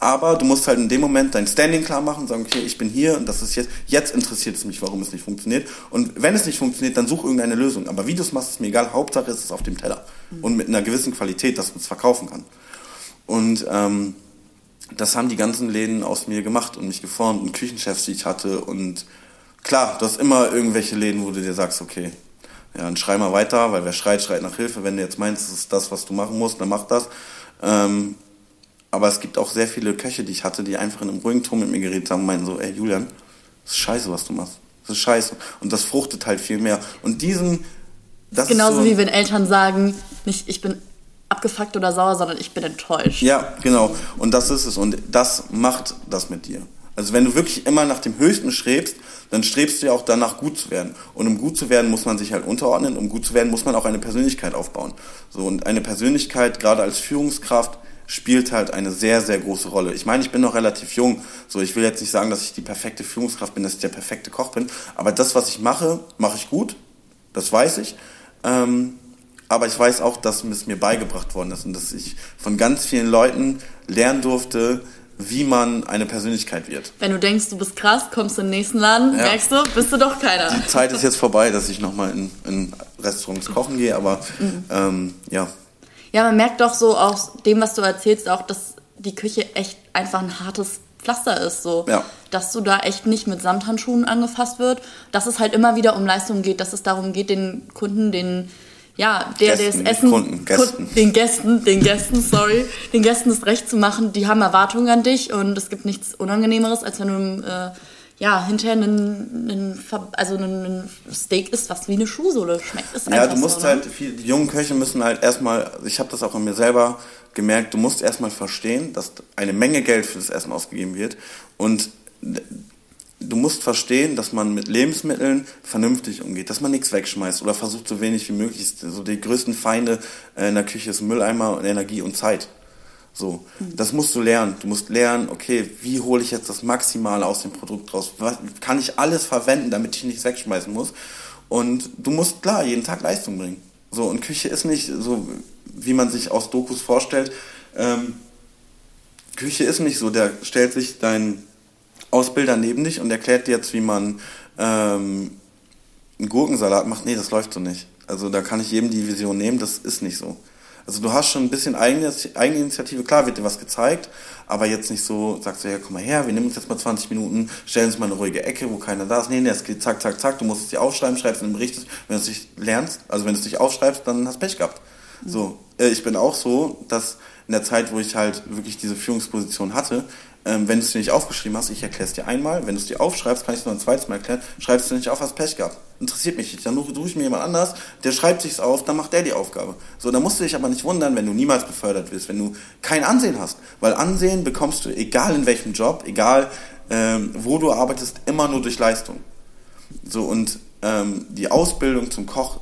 Aber du musst halt in dem Moment dein Standing klar machen und sagen, okay, ich bin hier und das ist jetzt, jetzt interessiert es mich, warum es nicht funktioniert. Und wenn es nicht funktioniert, dann such irgendeine Lösung. Aber wie du es machst, ist mir egal. Hauptsache ist es auf dem Teller. Mhm. Und mit einer gewissen Qualität, dass man es verkaufen kann. Und ähm, das haben die ganzen Läden aus mir gemacht und mich geformt und Küchenchefs, die ich hatte. Und klar, du hast immer irgendwelche Läden, wo du dir sagst, okay, ja, dann schrei mal weiter, weil wer schreit, schreit nach Hilfe. Wenn du jetzt meinst, das ist das, was du machen musst, dann mach das. Ähm, aber es gibt auch sehr viele Köche, die ich hatte, die einfach in einem ruhigen Ton mit mir geredet haben und meinten so, ey Julian, das ist scheiße, was du machst. Das ist scheiße. Und das fruchtet halt viel mehr. Und diesen... Das Genauso so, wie wenn Eltern sagen, nicht ich bin abgefuckt oder sauer, sondern ich bin enttäuscht. Ja, genau. Und das ist es. Und das macht das mit dir. Also wenn du wirklich immer nach dem Höchsten strebst, dann strebst du ja auch danach gut zu werden. Und um gut zu werden, muss man sich halt unterordnen. Um gut zu werden, muss man auch eine Persönlichkeit aufbauen. So, und eine Persönlichkeit, gerade als Führungskraft, spielt halt eine sehr, sehr große Rolle. Ich meine, ich bin noch relativ jung, so ich will jetzt nicht sagen, dass ich die perfekte Führungskraft bin, dass ich der perfekte Koch bin, aber das, was ich mache, mache ich gut Das weiß ich. Ähm, aber ich weiß auch, dass es mir beigebracht worden ist und dass ich von ganz vielen Leuten lernen durfte, wie man eine Persönlichkeit wird. Wenn du denkst, du bist krass, kommst du in den nächsten Laden, ja. merkst du, bist du doch keiner. Die Zeit ist jetzt vorbei, dass ich nochmal in, in Restaurants kochen gehe, aber mhm. ähm, ja. Ja, man merkt doch so aus dem, was du erzählst, auch, dass die Küche echt einfach ein hartes Pflaster ist, so. Ja. Dass du da echt nicht mit Samthandschuhen angefasst wird, dass es halt immer wieder um Leistung geht, dass es darum geht, den Kunden, den ja, der, Gästen, das Essen, Kunden, Gästen. den Gästen, den Gästen, sorry, den Gästen das Recht zu machen, die haben Erwartungen an dich und es gibt nichts Unangenehmeres, als wenn du äh, ja, hinterher einen, einen, also einen Steak isst, was wie eine Schuhsohle schmeckt. Ist ja, du musst so, ne? halt, viel, die jungen Köche müssen halt erstmal, ich habe das auch an mir selber gemerkt, du musst erstmal verstehen, dass eine Menge Geld für das Essen ausgegeben wird und du musst verstehen, dass man mit Lebensmitteln vernünftig umgeht, dass man nichts wegschmeißt oder versucht so wenig wie möglich. So die größten Feinde äh, in der Küche ist Mülleimer und Energie und Zeit. So, das musst du lernen. Du musst lernen, okay, wie hole ich jetzt das Maximale aus dem Produkt raus? Was, kann ich alles verwenden, damit ich nichts wegschmeißen muss? Und du musst klar jeden Tag Leistung bringen. So, und Küche ist nicht so, wie man sich aus Dokus vorstellt. Ähm, Küche ist nicht so, der stellt sich dein Ausbilder neben dich und erklärt dir jetzt, wie man ähm, einen Gurkensalat macht. Nee, das läuft so nicht. Also da kann ich jedem die Vision nehmen, das ist nicht so. Also du hast schon ein bisschen Eigeninitiative, klar wird dir was gezeigt, aber jetzt nicht so, sagst du, ja, komm mal her, wir nehmen uns jetzt mal 20 Minuten, stellen uns mal eine ruhige Ecke, wo keiner da ist. Nee, nee, es geht zack, zack, zack, du musst es dir aufschreiben, schreibst in den Bericht, wenn du es nicht lernst, also wenn du es nicht aufschreibst, dann hast du Pech gehabt. Mhm. So, äh, ich bin auch so, dass in der Zeit, wo ich halt wirklich diese Führungsposition hatte, ähm, wenn du es dir nicht aufgeschrieben hast, ich erkläre es dir einmal, wenn du es dir aufschreibst, kann ich es noch ein zweites Mal erklären, schreibst du nicht auf, hast Pech gehabt. Interessiert mich nicht. Dann suche ich mir jemand anders, der schreibt sich's auf, dann macht der die Aufgabe. So, dann musst du dich aber nicht wundern, wenn du niemals befördert wirst, wenn du kein Ansehen hast. Weil Ansehen bekommst du, egal in welchem Job, egal ähm, wo du arbeitest, immer nur durch Leistung. So, und ähm, die Ausbildung zum Koch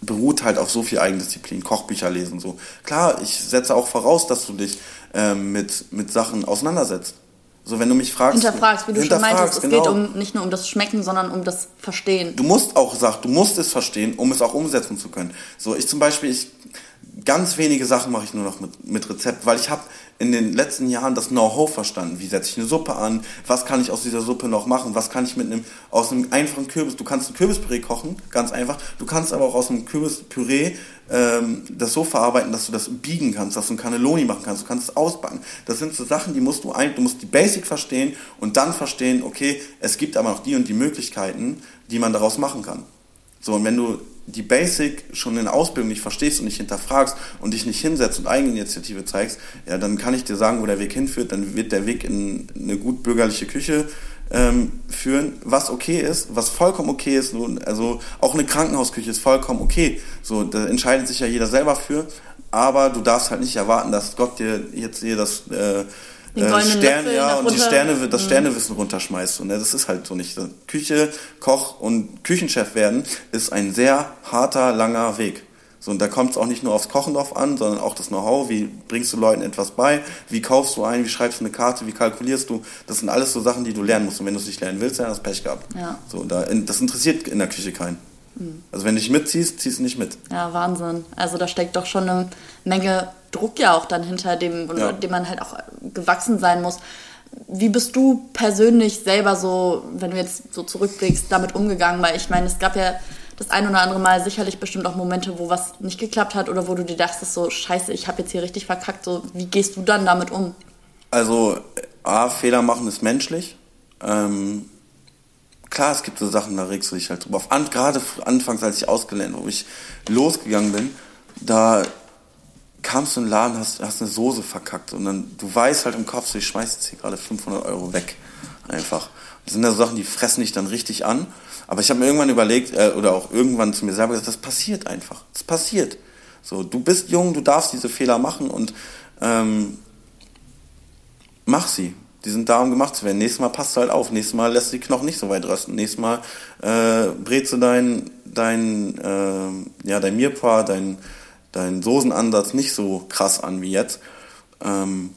beruht halt auf so viel Eigendisziplin, Kochbücher lesen, so. Klar, ich setze auch voraus, dass du dich ähm, mit, mit Sachen auseinandersetzt. So, wenn du mich fragst. Hinterfragst, wie du schon meintest, es genau. geht um, nicht nur um das Schmecken, sondern um das Verstehen. Du musst auch, sag, du musst es verstehen, um es auch umsetzen zu können. So, ich zum Beispiel, ich, ganz wenige Sachen mache ich nur noch mit, mit Rezept, weil ich habe in den letzten Jahren das Know-how verstanden. Wie setze ich eine Suppe an? Was kann ich aus dieser Suppe noch machen? Was kann ich mit einem, aus einem einfachen Kürbis, du kannst ein Kürbispüree kochen, ganz einfach. Du kannst aber auch aus einem Kürbispüree ähm, das so verarbeiten, dass du das biegen kannst, dass du ein Cannelloni machen kannst, du kannst es ausbacken. Das sind so Sachen, die musst du ein, du musst die Basic verstehen und dann verstehen, okay, es gibt aber noch die und die Möglichkeiten, die man daraus machen kann. So, und wenn du die Basic schon in der Ausbildung nicht verstehst und nicht hinterfragst und dich nicht hinsetzt und Eigeninitiative zeigst, ja, dann kann ich dir sagen, wo der Weg hinführt. Dann wird der Weg in eine gut bürgerliche Küche ähm, führen, was okay ist, was vollkommen okay ist. Also auch eine Krankenhausküche ist vollkommen okay. So, da entscheidet sich ja jeder selber für. Aber du darfst halt nicht erwarten, dass Gott dir jetzt hier das äh, äh, Sterne, ja, und die Sterne, das. Sternewissen runterschmeißt. Und das ist halt so nicht. Küche, Koch und Küchenchef werden ist ein sehr harter, langer Weg. So, und da kommt es auch nicht nur aufs Kochen drauf an, sondern auch das Know-how. Wie bringst du Leuten etwas bei? Wie kaufst du ein? Wie schreibst du eine Karte? Wie kalkulierst du? Das sind alles so Sachen, die du lernen musst. Und wenn du es nicht lernen willst, dann hast du Pech gehabt. Ja. So, da, das interessiert in der Küche keinen. Mhm. Also wenn du nicht mitziehst, ziehst du nicht mit. Ja, Wahnsinn. Also da steckt doch schon eine Menge Druck ja auch dann hinter dem, ja. dem man halt auch gewachsen sein muss. Wie bist du persönlich selber so, wenn du jetzt so zurückblickst, damit umgegangen? Weil ich meine, es gab ja das ein oder andere Mal sicherlich bestimmt auch Momente, wo was nicht geklappt hat oder wo du dir dachtest, so scheiße, ich habe jetzt hier richtig verkackt. So, wie gehst du dann damit um? Also, A, Fehler machen ist menschlich. Ähm, klar, es gibt so Sachen, da regst du dich halt drüber auf. An, gerade anfangs, als ich ausgelernt, wo ich losgegangen bin, da kamst du in den Laden, hast, hast eine Soße verkackt und dann, du weißt halt im Kopf, so, ich schmeiß jetzt hier gerade 500 Euro weg. Einfach. Das sind ja so Sachen, die fressen dich dann richtig an. Aber ich habe mir irgendwann überlegt, äh, oder auch irgendwann zu mir selber gesagt, das passiert einfach. Das passiert. So, du bist jung, du darfst diese Fehler machen und ähm, mach sie. Die sind da, um gemacht zu werden. Nächstes Mal passt du halt auf. Nächstes Mal lässt du die Knochen nicht so weit rösten. Nächstes Mal äh, brätst du dein, dein, äh, ja, dein Mirpa, dein, dein Soßenansatz nicht so krass an wie jetzt. Ähm,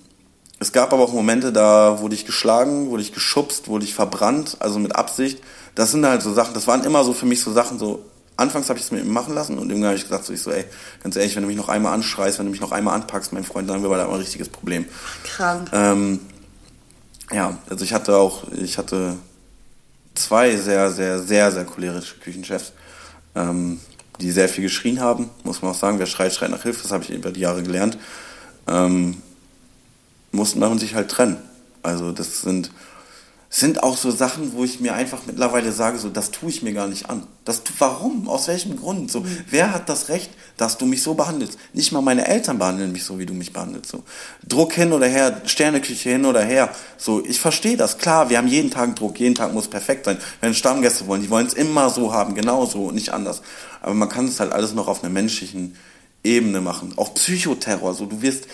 es gab aber auch Momente, da wurde ich geschlagen, wurde ich geschubst, wurde ich verbrannt, also mit Absicht. Das sind halt so Sachen, das waren immer so für mich so Sachen, so, anfangs habe ich es mit ihm machen lassen und irgendwann habe ich gesagt, so, ich so, ey, ganz ehrlich, wenn du mich noch einmal anschreist, wenn du mich noch einmal anpackst, mein Freund, dann haben wir beide ein richtiges Problem. Krank. Ähm, ja, also ich hatte auch, ich hatte zwei sehr, sehr, sehr, sehr cholerische Küchenchefs, ähm, die sehr viel geschrien haben, muss man auch sagen. Wer schreit, schreit nach Hilfe, das habe ich über die Jahre gelernt. Ähm, mussten man sich halt trennen. Also das sind, sind auch so Sachen, wo ich mir einfach mittlerweile sage, so das tue ich mir gar nicht an. Das warum? Aus welchem Grund? So, mhm. wer hat das Recht, dass du mich so behandelst? Nicht mal meine Eltern behandeln mich so, wie du mich behandelst. So Druck hin oder her, Sterneküche hin oder her. So, ich verstehe das. Klar, wir haben jeden Tag Druck, jeden Tag muss perfekt sein. Wenn Stammgäste wollen, die wollen es immer so haben, genauso und nicht anders. Aber man kann es halt alles noch auf einer menschlichen Ebene machen. Auch Psychoterror. So, du wirst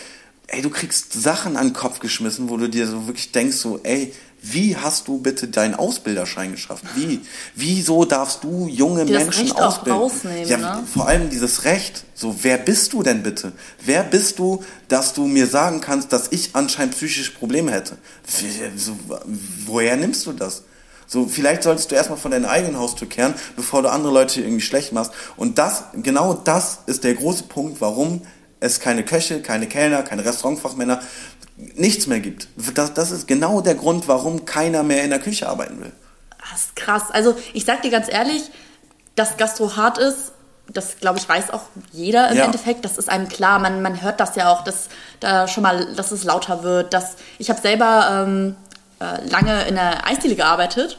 ey, du kriegst Sachen an den Kopf geschmissen, wo du dir so wirklich denkst, so, ey, wie hast du bitte deinen Ausbilderschein geschafft? Wie? Wieso darfst du junge die Menschen ausbilden? Ja, ne? vor allem dieses Recht. So, wer bist du denn bitte? Wer bist du, dass du mir sagen kannst, dass ich anscheinend psychische Probleme hätte? So, woher nimmst du das? So, vielleicht solltest du erstmal von deiner eigenen Haustür kehren, bevor du andere Leute irgendwie schlecht machst. Und das, genau das ist der große Punkt, warum es keine Köche, keine Kellner, keine Restaurantfachmänner, nichts mehr gibt. Das, das ist genau der Grund, warum keiner mehr in der Küche arbeiten will. Das ist krass. Also ich sag dir ganz ehrlich, dass Gastro hart ist, das glaube ich weiß auch jeder im ja. Endeffekt. Das ist einem klar. Man, man hört das ja auch, dass da schon mal, dass es lauter wird. Dass ich habe selber ähm, äh, lange in der Eisdiele gearbeitet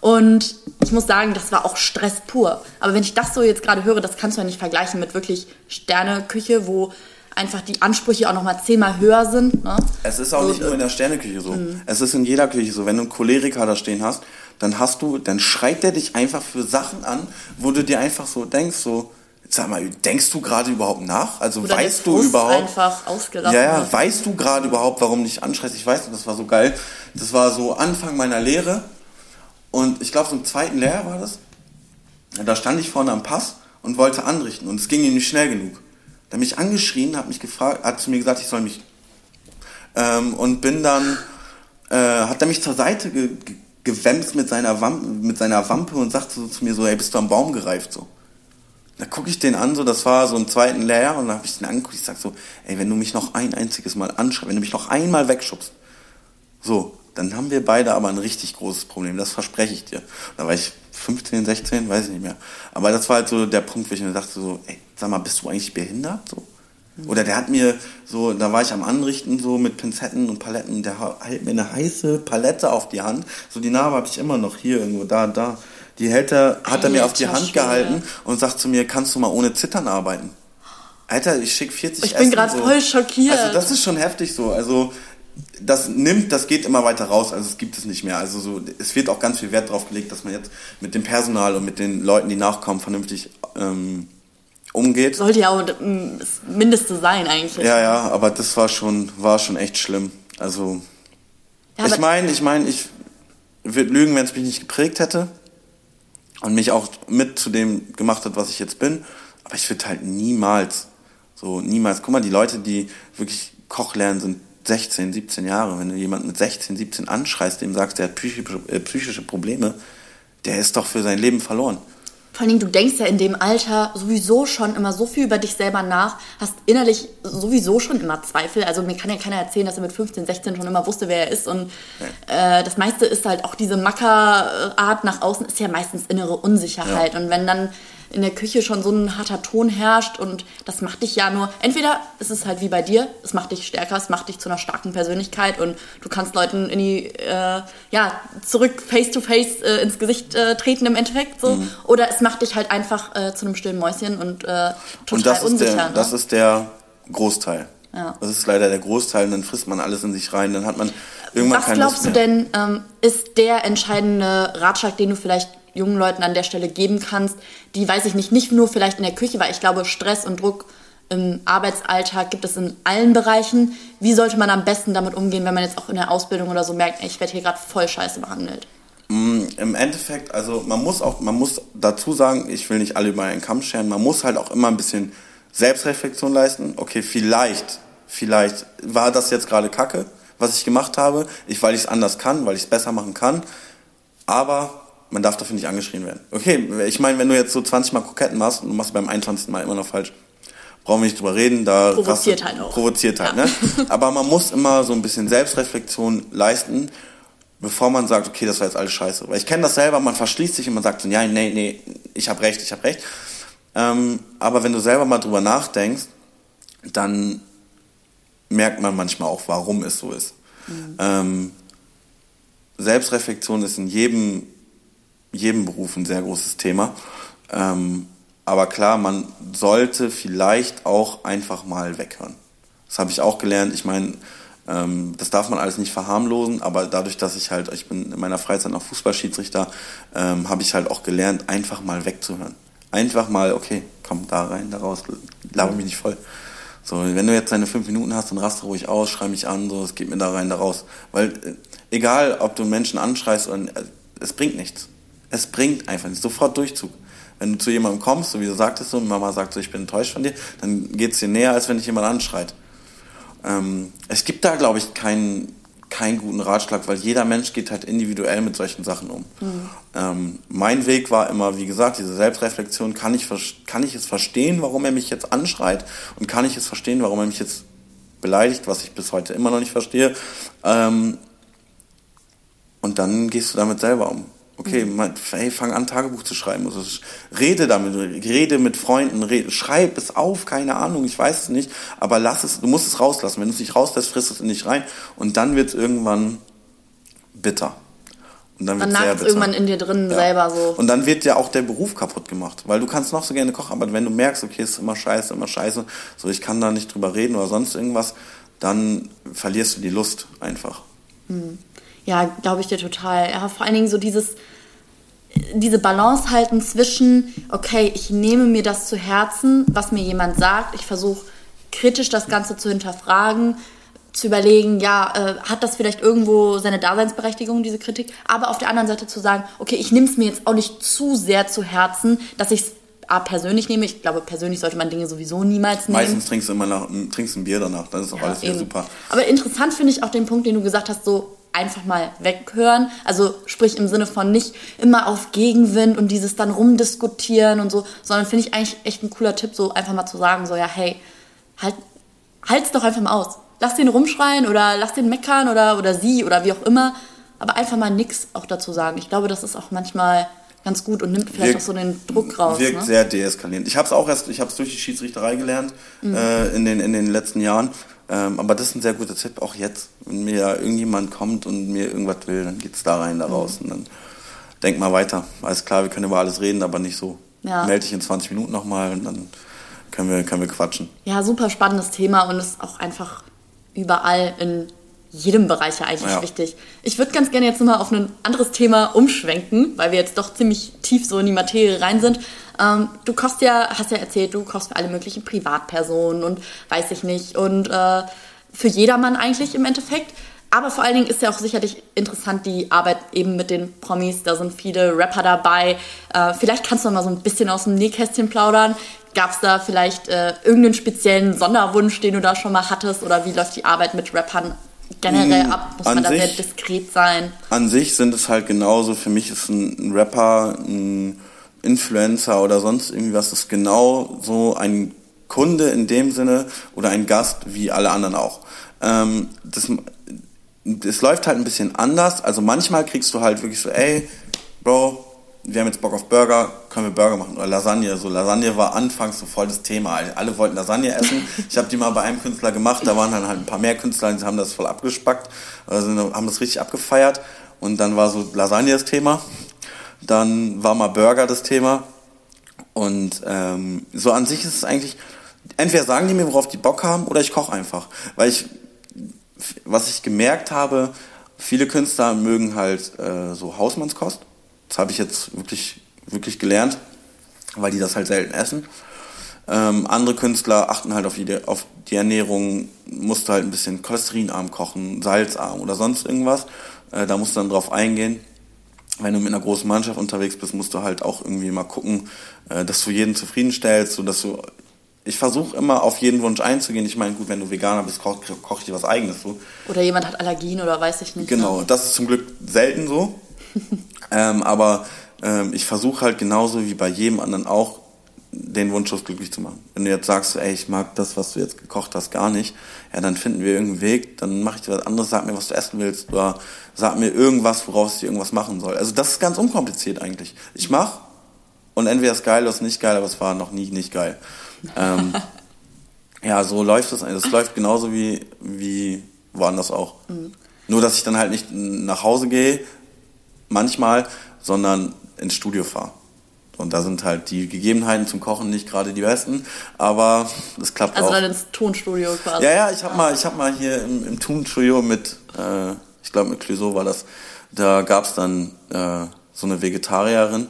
und ich muss sagen, das war auch Stress pur. Aber wenn ich das so jetzt gerade höre, das kannst du ja nicht vergleichen mit wirklich Sterneküche, wo einfach die Ansprüche auch nochmal zehnmal höher sind. Ne? Es ist auch so, nicht nur in der Sterneküche so. Mhm. Es ist in jeder Küche so. Wenn du einen Choleriker da stehen hast, dann hast du, dann schreit der dich einfach für Sachen an, wo du dir einfach so denkst, so, sag mal, denkst du gerade überhaupt nach? Also Oder weißt du überhaupt? einfach ausgelassen. Ja, ja, weißt du gerade überhaupt, warum dich anschreist? Ich weiß, das war so geil. Das war so Anfang meiner Lehre. Und ich glaube, so im zweiten Lehrjahr war das. Da stand ich vorne am Pass und wollte anrichten. Und es ging ihm nicht schnell genug. Da hat mich angeschrien, hat mich gefragt, hat zu mir gesagt, ich soll mich. Ähm, und bin dann, äh, hat er mich zur Seite ge ge gewämst mit seiner, Wampe, mit seiner Wampe und sagte so zu mir so, ey, bist du am Baum gereift? So. Da gucke ich den an, so, das war so im zweiten Lehrjahr, und dann habe ich den angeguckt, ich sag so, ey, wenn du mich noch ein einziges Mal anschreibst, wenn du mich noch einmal wegschubst, so, dann haben wir beide aber ein richtig großes Problem, das verspreche ich dir. Da war ich 15, 16, weiß ich nicht mehr. Aber das war halt so der Punkt, wo ich mir dachte so, ey, sag mal, bist du eigentlich behindert? So. Oder der hat mir so, da war ich am Anrichten so mit Pinzetten und Paletten, der hält mir eine heiße Palette auf die Hand. So die Narbe habe ich immer noch hier irgendwo, da, da. Die hält er, hat er mir auf die Hand gehalten und sagt zu mir, kannst du mal ohne Zittern arbeiten? Alter, ich schicke 40 Ich bin gerade so. voll schockiert. Also das ist schon heftig so. Also das nimmt, das geht immer weiter raus, also es gibt es nicht mehr. Also so, es wird auch ganz viel Wert darauf gelegt, dass man jetzt mit dem Personal und mit den Leuten, die nachkommen, vernünftig ähm, umgeht. Sollte ja auch das Mindeste sein eigentlich. Ja, ja, aber das war schon, war schon echt schlimm. Also ja, ich meine, ich meine, ich würde lügen, wenn es mich nicht geprägt hätte und mich auch mit zu dem gemacht hat, was ich jetzt bin. Aber ich würde halt niemals, so niemals. Guck mal, die Leute, die wirklich Koch lernen, sind 16, 17 Jahre. Wenn du jemanden mit 16, 17 anschreist, dem sagst, der hat psychische, äh, psychische Probleme, der ist doch für sein Leben verloren. Vor allen Dingen, du denkst ja in dem Alter sowieso schon immer so viel über dich selber nach, hast innerlich sowieso schon immer Zweifel. Also mir kann ja keiner erzählen, dass er mit 15, 16 schon immer wusste, wer er ist. Und äh, das meiste ist halt auch diese Mackerart nach außen, ist ja meistens innere Unsicherheit. Ja. Und wenn dann in der Küche schon so ein harter Ton herrscht und das macht dich ja nur, entweder ist es halt wie bei dir, es macht dich stärker, es macht dich zu einer starken Persönlichkeit und du kannst Leuten in die, äh, ja, zurück face to face äh, ins Gesicht äh, treten im Endeffekt so, mhm. oder es macht dich halt einfach äh, zu einem stillen Mäuschen und äh, total und das unsicher. Ist der, ne? Das ist der Großteil. Ja. Das ist leider der Großteil und dann frisst man alles in sich rein, dann hat man irgendwann Was glaubst du denn, ähm, ist der entscheidende Ratschlag, den du vielleicht jungen Leuten an der Stelle geben kannst, die, weiß ich nicht, nicht nur vielleicht in der Küche, weil ich glaube, Stress und Druck im Arbeitsalltag gibt es in allen Bereichen. Wie sollte man am besten damit umgehen, wenn man jetzt auch in der Ausbildung oder so merkt, ich werde hier gerade voll scheiße behandelt? Mm, Im Endeffekt, also man muss auch, man muss dazu sagen, ich will nicht alle über einen Kamm scheren, man muss halt auch immer ein bisschen Selbstreflexion leisten. Okay, vielleicht, vielleicht war das jetzt gerade Kacke, was ich gemacht habe, ich, weil ich es anders kann, weil ich es besser machen kann, aber man darf dafür nicht angeschrien werden. Okay, ich meine, wenn du jetzt so 20 Mal Kroketten machst und du machst beim 21. Mal immer noch falsch, brauchen wir nicht drüber reden. Da provoziert halt auch. Provoziert halt, ja. ne? Aber man muss immer so ein bisschen Selbstreflexion leisten, bevor man sagt, okay, das war jetzt alles scheiße. Weil ich kenne das selber, man verschließt sich und man sagt so, ja, nee, nee, ich habe recht, ich habe recht. Ähm, aber wenn du selber mal drüber nachdenkst, dann merkt man manchmal auch, warum es so ist. Mhm. Ähm, Selbstreflexion ist in jedem, jedem Beruf ein sehr großes Thema. Ähm, aber klar, man sollte vielleicht auch einfach mal weghören. Das habe ich auch gelernt. Ich meine, ähm, das darf man alles nicht verharmlosen, aber dadurch, dass ich halt, ich bin in meiner Freizeit noch Fußballschiedsrichter, ähm, habe ich halt auch gelernt, einfach mal wegzuhören. Einfach mal, okay, komm da rein, da raus, laber mich nicht voll. So, wenn du jetzt deine fünf Minuten hast, dann raste ruhig aus, schrei mich an, so, es geht mir da rein, da raus. Weil, äh, egal, ob du Menschen anschreist oder, äh, es bringt nichts. Es bringt einfach nichts. Sofort Durchzug. Wenn du zu jemandem kommst, so wie du sagtest, so, Mama sagt so, ich bin enttäuscht von dir, dann geht's dir näher, als wenn dich jemand anschreit. Ähm, es gibt da, glaube ich, keinen keinen guten Ratschlag, weil jeder Mensch geht halt individuell mit solchen Sachen um. Mhm. Ähm, mein Weg war immer, wie gesagt, diese Selbstreflexion, kann ich, kann ich es verstehen, warum er mich jetzt anschreit und kann ich es verstehen, warum er mich jetzt beleidigt, was ich bis heute immer noch nicht verstehe. Ähm, und dann gehst du damit selber um. Okay, mhm. hey, fang an, Tagebuch zu schreiben. Also, rede damit, rede mit Freunden, rede, schreib es auf, keine Ahnung, ich weiß es nicht, aber lass es, du musst es rauslassen. Wenn du es nicht rauslässt, frisst es in dich rein und dann wird es irgendwann bitter. Und dann, dann nagt es irgendwann in dir drin ja. selber so. Und dann wird ja auch der Beruf kaputt gemacht, weil du kannst noch so gerne kochen, aber wenn du merkst, okay, es ist immer scheiße, immer scheiße, so ich kann da nicht drüber reden oder sonst irgendwas, dann verlierst du die Lust einfach. Hm. Ja, glaube ich dir total. Ja, vor allen Dingen so dieses, diese Balance halten zwischen, okay, ich nehme mir das zu Herzen, was mir jemand sagt, ich versuche kritisch das Ganze zu hinterfragen, zu überlegen, ja, äh, hat das vielleicht irgendwo seine Daseinsberechtigung, diese Kritik, aber auf der anderen Seite zu sagen, okay, ich nehme es mir jetzt auch nicht zu sehr zu Herzen, dass ich es A, persönlich nehme. Ich glaube, persönlich sollte man Dinge sowieso niemals nehmen. Meistens trinkst du immer nach, trinkst ein Bier danach, das ist auch ja, alles wieder super. Aber interessant finde ich auch den Punkt, den du gesagt hast, so einfach mal weghören. Also sprich im Sinne von nicht immer auf Gegenwind und dieses dann rumdiskutieren und so, sondern finde ich eigentlich echt ein cooler Tipp, so einfach mal zu sagen, so ja, hey, halt, halt's doch einfach mal aus. Lass den rumschreien oder lass den meckern oder, oder sie oder wie auch immer, aber einfach mal nix auch dazu sagen. Ich glaube, das ist auch manchmal ganz gut und nimmt vielleicht wirkt, auch so den Druck raus. Wirkt ne? sehr deeskalierend. Ich habe es auch erst, ich habe es durch die Schiedsrichterei gelernt mhm. äh, in, den, in den letzten Jahren ähm, aber das ist ein sehr guter Tipp, auch jetzt. Wenn mir irgendjemand kommt und mir irgendwas will, dann geht's da rein, da raus. Mhm. Und dann denk mal weiter. Alles klar, wir können über alles reden, aber nicht so. Ja. Melde dich in 20 Minuten nochmal und dann können wir, können wir quatschen. Ja, super spannendes Thema und ist auch einfach überall in jedem Bereich ja eigentlich ja. wichtig. Ich würde ganz gerne jetzt nochmal auf ein anderes Thema umschwenken, weil wir jetzt doch ziemlich tief so in die Materie rein sind. Ähm, du kochst ja, hast ja erzählt, du kochst für alle möglichen Privatpersonen und weiß ich nicht und äh, für jedermann eigentlich im Endeffekt. Aber vor allen Dingen ist ja auch sicherlich interessant die Arbeit eben mit den Promis. Da sind viele Rapper dabei. Äh, vielleicht kannst du mal so ein bisschen aus dem Nähkästchen plaudern. Gab es da vielleicht äh, irgendeinen speziellen Sonderwunsch, den du da schon mal hattest? Oder wie läuft die Arbeit mit Rappern generell mm, ab? Muss man da sich, sehr diskret sein? An sich sind es halt genauso. Für mich ist ein Rapper ein Influencer oder sonst irgendwie was, ist genau so ein Kunde in dem Sinne oder ein Gast wie alle anderen auch. Ähm, das, das läuft halt ein bisschen anders. Also manchmal kriegst du halt wirklich so, ey, Bro, wir haben jetzt Bock auf Burger, können wir Burger machen oder Lasagne. So Lasagne war anfangs so voll das Thema. Alle wollten Lasagne essen. Ich habe die mal bei einem Künstler gemacht, da waren dann halt ein paar mehr Künstler, die haben das voll abgespackt, also haben das richtig abgefeiert und dann war so Lasagne das Thema. Dann war mal Burger das Thema. Und ähm, so an sich ist es eigentlich, entweder sagen die mir, worauf die Bock haben, oder ich koche einfach. Weil ich, was ich gemerkt habe, viele Künstler mögen halt äh, so Hausmannskost. Das habe ich jetzt wirklich, wirklich gelernt, weil die das halt selten essen. Ähm, andere Künstler achten halt auf die, auf die Ernährung, musst du halt ein bisschen cholesterinarm kochen, salzarm oder sonst irgendwas. Äh, da musst du dann drauf eingehen wenn du mit einer großen Mannschaft unterwegs bist, musst du halt auch irgendwie mal gucken, äh, dass du jeden zufriedenstellst, so dass du ich versuche immer auf jeden Wunsch einzugehen. Ich meine, gut, wenn du Veganer bist, koch, koch ich dir was eigenes so. Oder jemand hat Allergien oder weiß ich nicht. Genau, ne? das ist zum Glück selten so. Ähm, aber ähm, ich versuche halt genauso wie bei jedem anderen auch, den Wunschschuss glücklich zu machen. Wenn du jetzt sagst, ey, ich mag das, was du jetzt gekocht hast, gar nicht, ja, dann finden wir irgendeinen Weg, dann mache ich dir was anderes, sag mir, was du essen willst, oder sag mir irgendwas, woraus ich irgendwas machen soll. Also das ist ganz unkompliziert eigentlich. Ich mach und entweder ist geil oder ist nicht geil, aber es war noch nie nicht geil. Ähm, ja, so läuft es. Es läuft genauso wie, wie woanders auch. Mhm. Nur, dass ich dann halt nicht nach Hause gehe, manchmal, sondern ins Studio fahre. Und da sind halt die Gegebenheiten zum Kochen nicht gerade die besten, aber das klappt also auch. Also dann ins Tonstudio quasi. Ja, ja, ich habe mal, hab mal hier im, im Tonstudio mit, äh, ich glaube mit Clouseau war das, da gab's dann äh, so eine Vegetarierin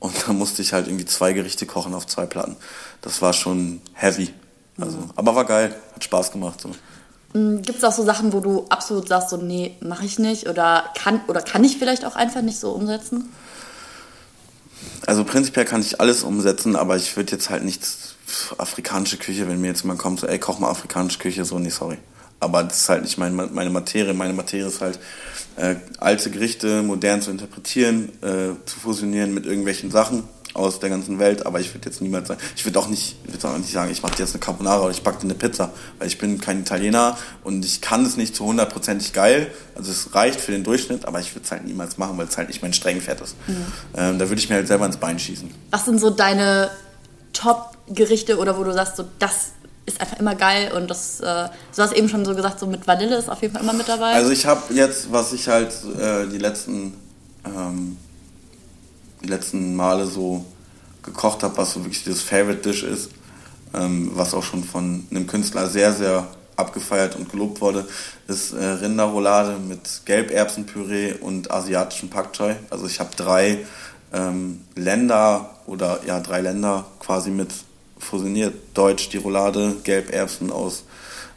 und da musste ich halt irgendwie zwei Gerichte kochen auf zwei Platten. Das war schon heavy. Also, mhm. Aber war geil, hat Spaß gemacht. So. Mm, Gibt es auch so Sachen, wo du absolut sagst, so nee, mache ich nicht oder kann oder kann ich vielleicht auch einfach nicht so umsetzen? Also prinzipiell kann ich alles umsetzen, aber ich würde jetzt halt nichts afrikanische Küche, wenn mir jetzt jemand kommt, so ey, koch mal afrikanische Küche, so nee, sorry. Aber das ist halt nicht meine, meine Materie. Meine Materie ist halt, äh, alte Gerichte modern zu interpretieren, äh, zu fusionieren mit irgendwelchen Sachen aus der ganzen Welt, aber ich würde jetzt niemals sagen, ich würde auch nicht, würde auch nicht sagen, ich mache dir jetzt eine Carbonara oder ich backe dir eine Pizza, weil ich bin kein Italiener und ich kann es nicht zu hundertprozentig geil, also es reicht für den Durchschnitt, aber ich würde es halt niemals machen, weil es halt nicht mein Strengenpferd ist. Mhm. Ähm, da würde ich mir halt selber ins Bein schießen. Was sind so deine Top-Gerichte oder wo du sagst, so das ist einfach immer geil und das, äh, du hast eben schon so gesagt, so mit Vanille ist auf jeden Fall immer mit dabei. Also ich habe jetzt, was ich halt äh, die letzten ähm, die letzten Male so gekocht habe, was so wirklich das Favorite Dish ist, ähm, was auch schon von einem Künstler sehr, sehr abgefeiert und gelobt wurde, ist äh, Rinderroulade mit Gelberbsenpüree und asiatischen Pak Choi. Also ich habe drei ähm, Länder oder ja drei Länder quasi mit fusioniert. Deutsch die Roulade, Gelberbsen aus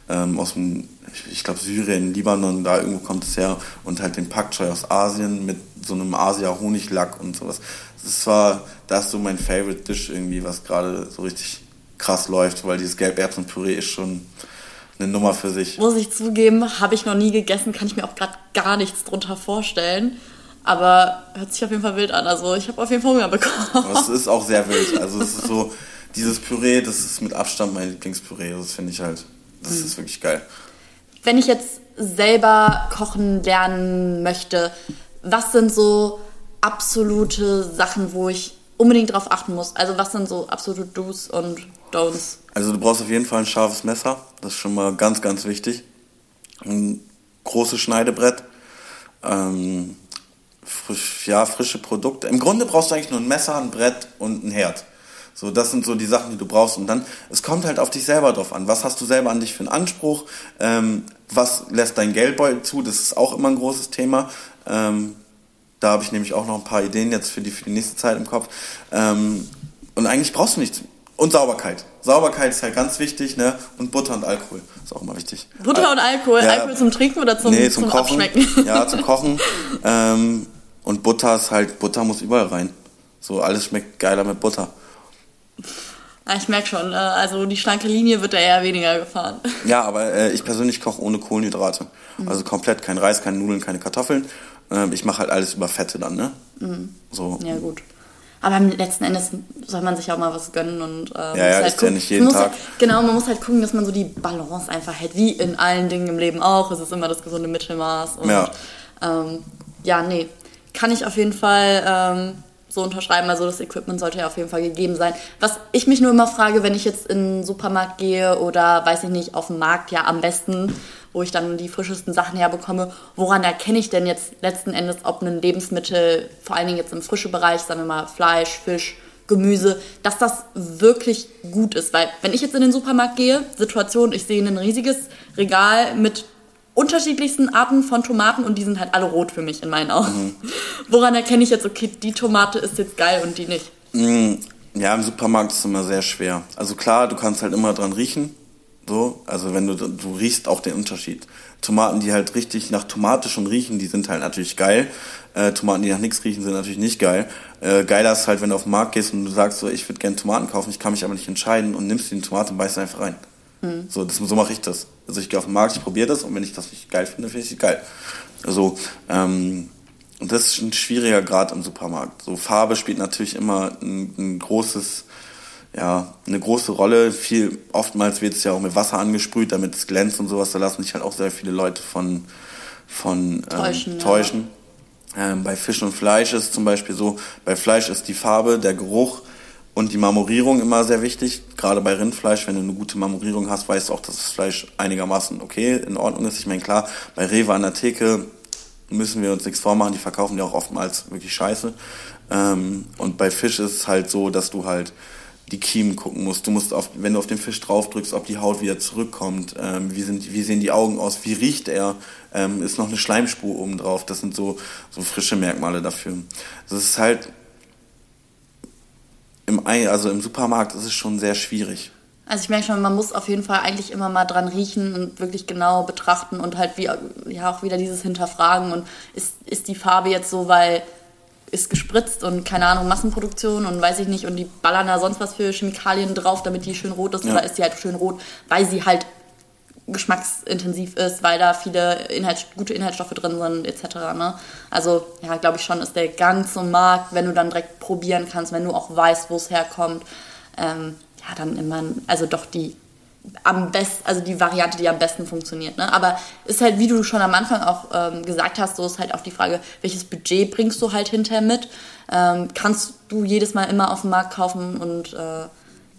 ähm, aus dem, ich glaube Syrien, Libanon, da irgendwo kommt es her und halt den Pak Choi aus Asien mit so einem Asia-Honiglack und sowas. Das war, das ist so mein Favorite Dish irgendwie, was gerade so richtig krass läuft, weil dieses Gelberbsenpüree ist schon eine Nummer für sich. Muss ich zugeben, habe ich noch nie gegessen, kann ich mir auch gerade gar nichts drunter vorstellen. Aber hört sich auf jeden Fall wild an. Also ich habe auf jeden Fall Hunger bekommen. Es ist auch sehr wild. Also es ist so, dieses Püree, das ist mit Abstand mein Lieblingspüree. Das finde ich halt, das mhm. ist wirklich geil. Wenn ich jetzt selber kochen lernen möchte, was sind so absolute Sachen, wo ich unbedingt drauf achten muss? Also was sind so absolute Do's und Don'ts? Also du brauchst auf jeden Fall ein scharfes Messer. Das ist schon mal ganz, ganz wichtig. Ein großes Schneidebrett. Ähm, frisch, ja, frische Produkte. Im Grunde brauchst du eigentlich nur ein Messer, ein Brett und ein Herd. So, das sind so die Sachen, die du brauchst. Und dann, es kommt halt auf dich selber drauf an. Was hast du selber an dich für einen Anspruch? Ähm, was lässt dein Geldbeutel zu? Das ist auch immer ein großes Thema. Ähm, da habe ich nämlich auch noch ein paar Ideen jetzt für die, für die nächste Zeit im Kopf. Ähm, und eigentlich brauchst du nichts. Und Sauberkeit. Sauberkeit ist halt ganz wichtig, ne? Und Butter und Alkohol ist auch immer wichtig. Butter und Alkohol? Ja, Alkohol zum Trinken oder zum, nee, zum, zum Kochen? Abschmecken? Ja, zum Kochen. ähm, und Butter ist halt, Butter muss überall rein. So, alles schmeckt geiler mit Butter. Ich merke schon, äh, also die schlanke Linie wird da eher weniger gefahren. Ja, aber äh, ich persönlich koche ohne Kohlenhydrate. Mhm. Also komplett kein Reis, keine Nudeln, keine Kartoffeln. Ähm, ich mache halt alles über Fette dann, ne? Mhm. So. Ja, gut. Aber letzten Endes soll man sich auch mal was gönnen und äh, ja, ja, halt ist gucken. ja nicht jeden Tag. Halt, genau, man muss halt gucken, dass man so die Balance einfach hält, wie in allen Dingen im Leben auch. Es ist immer das gesunde Mittelmaß. Und, ja. Ähm, ja, nee, kann ich auf jeden Fall ähm, so unterschreiben. Also das Equipment sollte ja auf jeden Fall gegeben sein. Was ich mich nur immer frage, wenn ich jetzt in den Supermarkt gehe oder weiß ich nicht, auf dem Markt ja am besten, wo ich dann die frischesten Sachen herbekomme, woran erkenne ich denn jetzt letzten Endes, ob ein Lebensmittel, vor allen Dingen jetzt im frischen Bereich, sagen wir mal Fleisch, Fisch, Gemüse, dass das wirklich gut ist. Weil wenn ich jetzt in den Supermarkt gehe, Situation, ich sehe ein riesiges Regal mit unterschiedlichsten Arten von Tomaten und die sind halt alle rot für mich in meinen Augen. Mhm. Woran erkenne ich jetzt, okay, die Tomate ist jetzt geil und die nicht? Mhm. Ja, im Supermarkt ist es immer sehr schwer. Also klar, du kannst halt immer dran riechen. So, also wenn du, du riechst auch den Unterschied. Tomaten, die halt richtig nach Tomate schon riechen, die sind halt natürlich geil. Äh, Tomaten, die nach nichts riechen, sind natürlich nicht geil. Äh, geiler ist halt, wenn du auf den Markt gehst und du sagst so, ich würde gerne Tomaten kaufen, ich kann mich aber nicht entscheiden und nimmst die Tomate und beißt einfach rein. So, das, so mache ich das. Also ich gehe auf den Markt, ich probiere das und wenn ich das nicht geil finde, finde ich es geil. Also, ähm, und das ist ein schwieriger Grad im Supermarkt. So Farbe spielt natürlich immer ein, ein großes ja, eine große Rolle. Viel, oftmals wird es ja auch mit Wasser angesprüht, damit es glänzt und sowas. Da lassen sich halt auch sehr viele Leute von, von ähm, täuschen. täuschen. Ja. Ähm, bei Fisch und Fleisch ist zum Beispiel so, bei Fleisch ist die Farbe, der Geruch und die Marmorierung immer sehr wichtig. Gerade bei Rindfleisch, wenn du eine gute Marmorierung hast, weißt du auch, dass das Fleisch einigermaßen okay, in Ordnung ist. Ich meine, klar, bei Rewe an der Theke müssen wir uns nichts vormachen, die verkaufen ja auch oftmals wirklich scheiße. Ähm, und bei Fisch ist es halt so, dass du halt die Kiemen gucken musst. Du musst, auf, wenn du auf den Fisch draufdrückst, ob die Haut wieder zurückkommt. Ähm, wie, sind, wie sehen die Augen aus? Wie riecht er? Ähm, ist noch eine Schleimspur oben drauf? Das sind so, so frische Merkmale dafür. Das ist halt im, also im Supermarkt ist es schon sehr schwierig. Also ich merke schon, man muss auf jeden Fall eigentlich immer mal dran riechen und wirklich genau betrachten und halt wie, ja auch wieder dieses Hinterfragen und ist, ist die Farbe jetzt so, weil ist gespritzt und keine Ahnung, Massenproduktion und weiß ich nicht, und die ballern da sonst was für Chemikalien drauf, damit die schön rot ist, ja. oder ist die halt schön rot, weil sie halt geschmacksintensiv ist, weil da viele Inhalt, gute Inhaltsstoffe drin sind, etc. Ne? Also, ja, glaube ich schon, ist der ganze Markt, wenn du dann direkt probieren kannst, wenn du auch weißt, wo es herkommt, ähm, ja, dann immer, also doch die am besten, also die Variante, die am besten funktioniert. Ne? Aber ist halt, wie du schon am Anfang auch ähm, gesagt hast, so ist halt auch die Frage, welches Budget bringst du halt hinterher mit? Ähm, kannst du jedes Mal immer auf dem Markt kaufen und äh,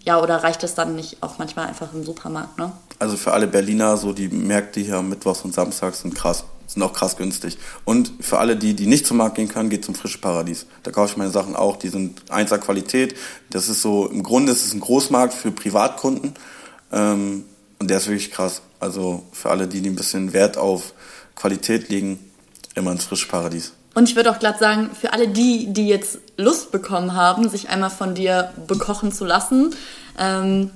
ja, oder reicht es dann nicht auch manchmal einfach im Supermarkt, ne? Also für alle Berliner, so die Märkte hier am Mittwochs und Samstags sind krass, sind auch krass günstig. Und für alle die, die nicht zum Markt gehen können, geht zum Frische Paradies. Da kaufe ich meine Sachen auch, die sind einser Qualität. Das ist so, im Grunde ist es ein Großmarkt für Privatkunden ähm, und der ist wirklich krass. Also für alle, die, die ein bisschen Wert auf Qualität legen, immer ins frische Paradies. Und ich würde auch glatt sagen, für alle die, die jetzt Lust bekommen haben, sich einmal von dir bekochen zu lassen, ähm,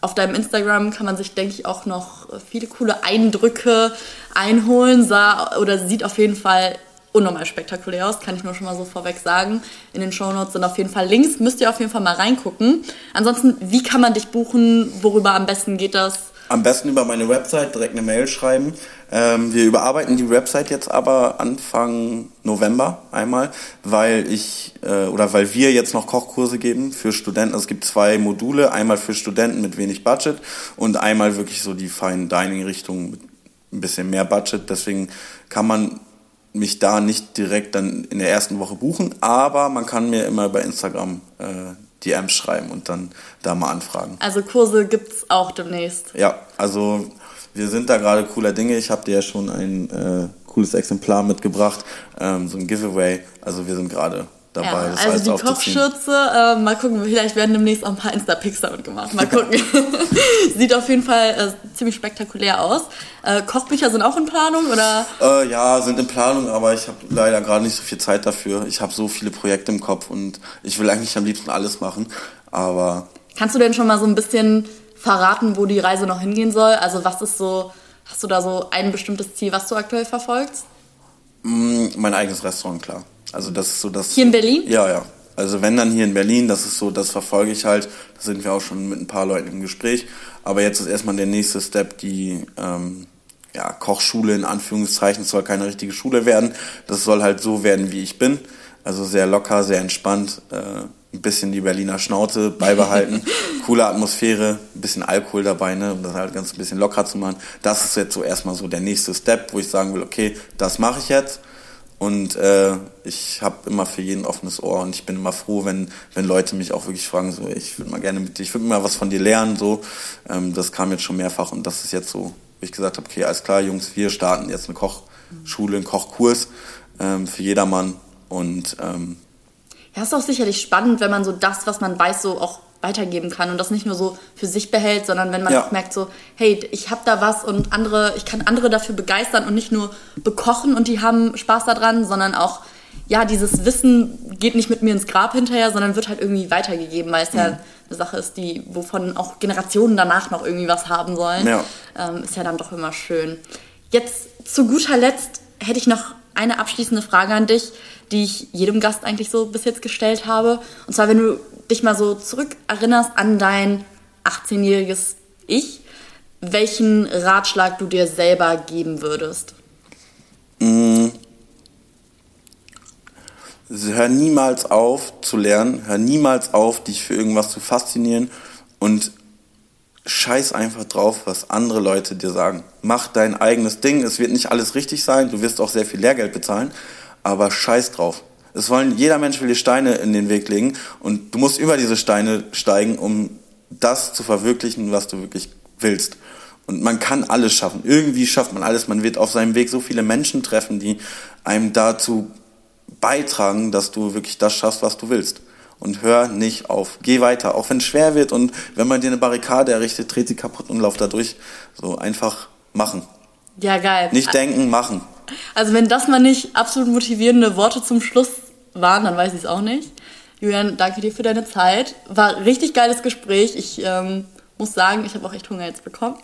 auf deinem Instagram kann man sich, denke ich, auch noch viele coole Eindrücke einholen. Sah oder sieht auf jeden Fall unnormal spektakulär aus, kann ich nur schon mal so vorweg sagen. In den Shownotes sind auf jeden Fall Links, müsst ihr auf jeden Fall mal reingucken. Ansonsten, wie kann man dich buchen? Worüber am besten geht das? Am besten über meine Website direkt eine Mail schreiben. Ähm, wir überarbeiten die Website jetzt aber Anfang November einmal, weil ich äh, oder weil wir jetzt noch Kochkurse geben für Studenten. Also es gibt zwei Module, einmal für Studenten mit wenig Budget und einmal wirklich so die Fine Dining Richtung mit ein bisschen mehr Budget. Deswegen kann man mich da nicht direkt dann in der ersten Woche buchen, aber man kann mir immer bei Instagram äh, DMs schreiben und dann da mal anfragen. Also Kurse gibt es auch demnächst. Ja, also wir sind da gerade cooler Dinge. Ich habe dir ja schon ein äh, cooles Exemplar mitgebracht, ähm, so ein Giveaway. Also wir sind gerade dabei. Ja, also die Kochschürze, äh, mal gucken, vielleicht werden demnächst auch ein paar Insta-Pics damit gemacht. Mal gucken. Sieht auf jeden Fall äh, ziemlich spektakulär aus. Äh, Kochbücher sind auch in Planung, oder? Äh, ja, sind in Planung, aber ich habe leider gerade nicht so viel Zeit dafür. Ich habe so viele Projekte im Kopf und ich will eigentlich am liebsten alles machen, aber... Kannst du denn schon mal so ein bisschen verraten, wo die Reise noch hingehen soll? Also was ist so, hast du da so ein bestimmtes Ziel, was du aktuell verfolgst? Mm, mein eigenes Restaurant, klar. Also das ist so das. Hier in Berlin? Ja, ja. Also wenn dann hier in Berlin, das ist so, das verfolge ich halt. Da sind wir auch schon mit ein paar Leuten im Gespräch. Aber jetzt ist erstmal der nächste Step, die ähm, ja, Kochschule in Anführungszeichen. Es soll keine richtige Schule werden. Das soll halt so werden, wie ich bin. Also sehr locker, sehr entspannt. Äh, ein bisschen die Berliner Schnauze beibehalten. Coole Atmosphäre, ein bisschen Alkohol dabei, ne, um das halt ganz ein bisschen locker zu machen. Das ist jetzt so erstmal so der nächste Step, wo ich sagen will, okay, das mache ich jetzt. Und äh, ich habe immer für jeden offenes Ohr und ich bin immer froh, wenn, wenn Leute mich auch wirklich fragen, so ich würde mal gerne mit dir, ich würde mal was von dir lernen. So, ähm, das kam jetzt schon mehrfach und das ist jetzt so, wo ich gesagt habe, okay, alles klar, Jungs, wir starten jetzt eine Kochschule, einen Kochkurs ähm, für jedermann. Und ähm, ja, ist auch sicherlich spannend, wenn man so das, was man weiß, so auch weitergeben kann und das nicht nur so für sich behält, sondern wenn man ja. auch merkt so, hey, ich habe da was und andere, ich kann andere dafür begeistern und nicht nur bekochen und die haben Spaß daran, sondern auch ja, dieses Wissen geht nicht mit mir ins Grab hinterher, sondern wird halt irgendwie weitergegeben, weil es ja eine Sache ist, die, wovon auch Generationen danach noch irgendwie was haben sollen. Ja. Ähm, ist ja dann doch immer schön. Jetzt zu guter Letzt hätte ich noch eine abschließende Frage an dich, die ich jedem Gast eigentlich so bis jetzt gestellt habe. Und zwar, wenn du dich mal so zurückerinnerst an dein 18-jähriges Ich, welchen Ratschlag du dir selber geben würdest? Hör niemals auf zu lernen, hör niemals auf, dich für irgendwas zu faszinieren und scheiß einfach drauf, was andere Leute dir sagen. Mach dein eigenes Ding, es wird nicht alles richtig sein, du wirst auch sehr viel Lehrgeld bezahlen, aber scheiß drauf. Es wollen, jeder Mensch will dir Steine in den Weg legen und du musst über diese Steine steigen, um das zu verwirklichen, was du wirklich willst. Und man kann alles schaffen. Irgendwie schafft man alles. Man wird auf seinem Weg so viele Menschen treffen, die einem dazu beitragen, dass du wirklich das schaffst, was du willst. Und hör nicht auf. Geh weiter. Auch wenn es schwer wird und wenn man dir eine Barrikade errichtet, dreht sie kaputt und lauf da durch. So einfach machen. Ja, geil. Nicht denken, machen. Also wenn das mal nicht absolut motivierende Worte zum Schluss waren, dann weiß ich es auch nicht. Julian, danke dir für deine Zeit. War richtig geiles Gespräch. Ich ähm, muss sagen, ich habe auch echt Hunger jetzt bekommen.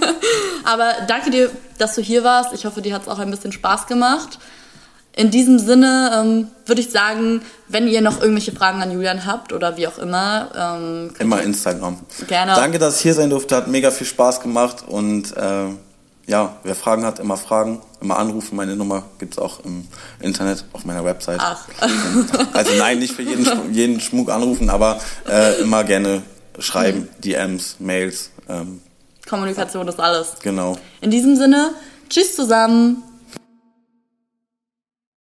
Aber danke dir, dass du hier warst. Ich hoffe, dir hat es auch ein bisschen Spaß gemacht. In diesem Sinne ähm, würde ich sagen, wenn ihr noch irgendwelche Fragen an Julian habt oder wie auch immer, ähm, Immer Instagram. Gerne. Danke, dass ich hier sein durfte. Hat mega viel Spaß gemacht. Und äh, ja, wer Fragen hat, immer fragen. Immer anrufen. Meine Nummer gibt's auch im Internet auf meiner Website. Ach. Also nein, nicht für jeden, jeden Schmuck anrufen, aber äh, immer gerne schreiben. DMs, Mails. Ähm, Kommunikation ist alles. genau. In diesem Sinne, tschüss zusammen.